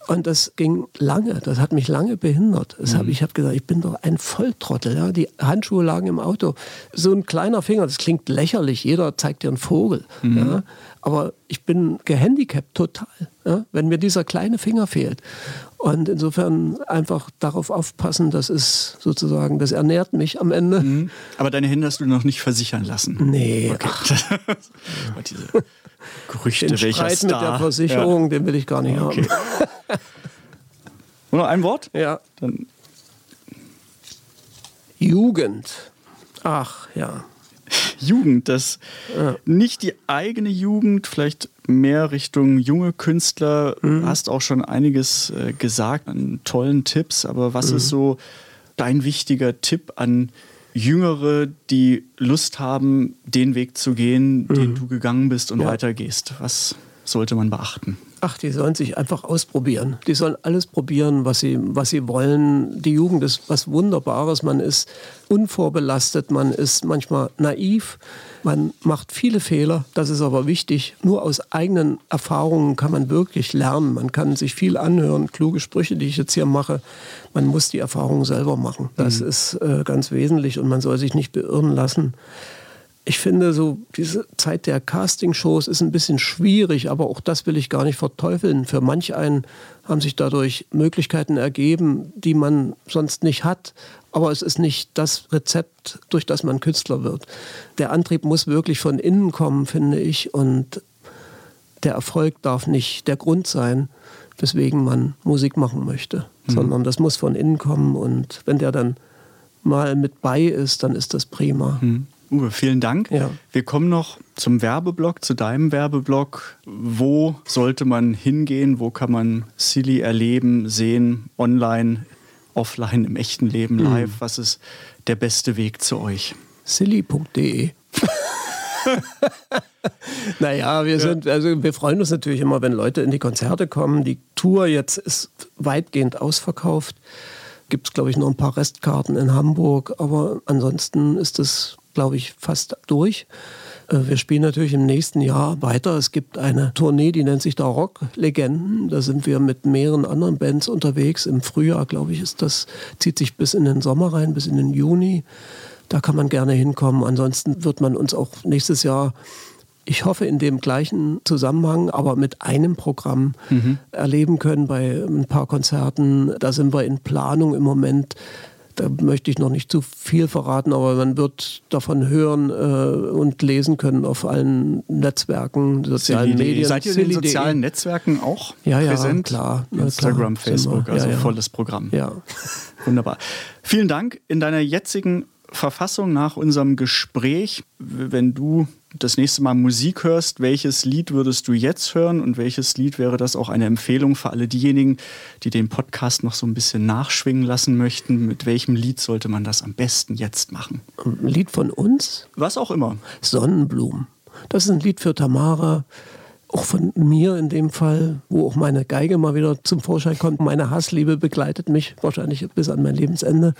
Und das ging lange, das hat mich lange behindert. Das hab, ich habe gesagt, ich bin doch ein Volltrottel. Ja? Die Handschuhe lagen im Auto. So ein kleiner Finger, das klingt lächerlich, jeder zeigt dir einen Vogel. Ja? Aber ich bin gehandicapt total, ja? wenn mir dieser kleine Finger fehlt. Und insofern einfach darauf aufpassen, das ist sozusagen, das ernährt mich am Ende. Aber deine Hände hast du noch nicht versichern lassen. Nee, ach, Aber diese Gerüchte, den welcher Streit mit Star. der Versicherung, den will ich gar nicht Okay. Nur noch ein Wort? haben. Ja. Dann Jugend. Ach ja. Jugend, das nicht die eigene Jugend, vielleicht mehr Richtung junge Künstler. Mhm. Hast auch schon einiges äh, gesagt an tollen Tipps, aber was Mhm. ist so dein wichtiger Tipp an Jüngere, die Lust haben, den Weg zu gehen, den du gegangen bist und Mhm. Ja. weitergehst? Was sollte man beachten? Ach, die sollen sich einfach ausprobieren. Die sollen alles probieren, was sie, was sie wollen. Die Jugend ist was Wunderbares. Man ist unvorbelastet, man ist manchmal naiv, man macht viele Fehler. Das ist aber wichtig. Nur aus eigenen Erfahrungen kann man wirklich lernen. Man kann sich viel anhören, kluge Sprüche, die ich jetzt hier mache. Man muss die Erfahrung selber machen. Das ist äh, ganz wesentlich und man soll sich nicht beirren lassen. Ich finde, so diese Zeit der Castingshows ist ein bisschen schwierig, aber auch das will ich gar nicht verteufeln. Für manch einen haben sich dadurch Möglichkeiten ergeben, die man sonst nicht hat. Aber es ist nicht das Rezept, durch das man Künstler wird. Der Antrieb muss wirklich von innen kommen, finde ich. Und der Erfolg darf nicht der Grund sein, weswegen man Musik machen möchte, sondern das muss von innen kommen. Und wenn der dann mal mit bei ist, dann ist das prima. Uwe, vielen Dank. Ja. Wir kommen noch zum Werbeblock, zu deinem Werbeblock. Wo sollte man hingehen? Wo kann man Silly erleben, sehen, online, offline, im echten Leben, live? Was ist der beste Weg zu euch? silly.de. naja, wir sind, also wir freuen uns natürlich immer, wenn Leute in die Konzerte kommen. Die Tour jetzt ist weitgehend ausverkauft. Gibt es, glaube ich, noch ein paar Restkarten in Hamburg, aber ansonsten ist es, glaube ich, fast durch. Äh, Wir spielen natürlich im nächsten Jahr weiter. Es gibt eine Tournee, die nennt sich da Rock-Legenden. Da sind wir mit mehreren anderen Bands unterwegs. Im Frühjahr, glaube ich, ist das, zieht sich bis in den Sommer rein, bis in den Juni. Da kann man gerne hinkommen. Ansonsten wird man uns auch nächstes Jahr, ich hoffe, in dem gleichen Zusammenhang, aber mit einem Programm erleben können bei ein paar Konzerten. Da sind wir in Planung im Moment. Da möchte ich noch nicht zu viel verraten, aber man wird davon hören äh, und lesen können auf allen Netzwerken, sozialen Silly.de. Medien. Seid ihr in den sozialen Netzwerken auch Ja, ja, präsent? klar. Instagram, klar, wir. Facebook, also Ja, ja. volles Programm. Ja. Wunderbar. Vielen Dank. In deiner jetzigen Verfassung nach unserem Gespräch, wenn du das nächste Mal Musik hörst, welches Lied würdest du jetzt hören und welches Lied wäre das auch eine Empfehlung für alle diejenigen, die den Podcast noch so ein bisschen nachschwingen lassen möchten? Mit welchem Lied sollte man das am besten jetzt machen? Ein Lied von uns, Was auch immer. Sonnenblumen. Das ist ein Lied für Tamara. auch von mir in dem Fall, wo auch meine Geige mal wieder zum Vorschein kommt. Meine Hassliebe begleitet mich wahrscheinlich bis an mein Lebensende.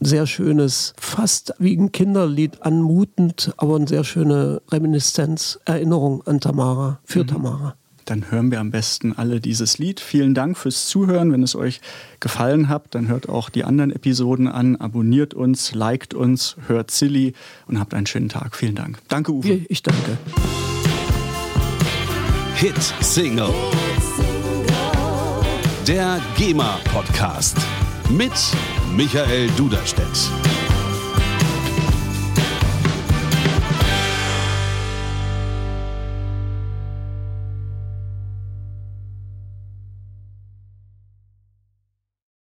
Sehr schönes, fast wie ein Kinderlied anmutend, aber eine sehr schöne Reminiszenz, Erinnerung an Tamara, für mhm. Tamara dann hören wir am besten alle dieses Lied. Vielen Dank fürs Zuhören. Wenn es euch gefallen hat, dann hört auch die anderen Episoden an, abonniert uns, liked uns, hört Silly und habt einen schönen Tag. Vielen Dank. Danke, Uwe. Ich danke. Hit Single. Der GEMA Podcast mit Michael Duderstedt.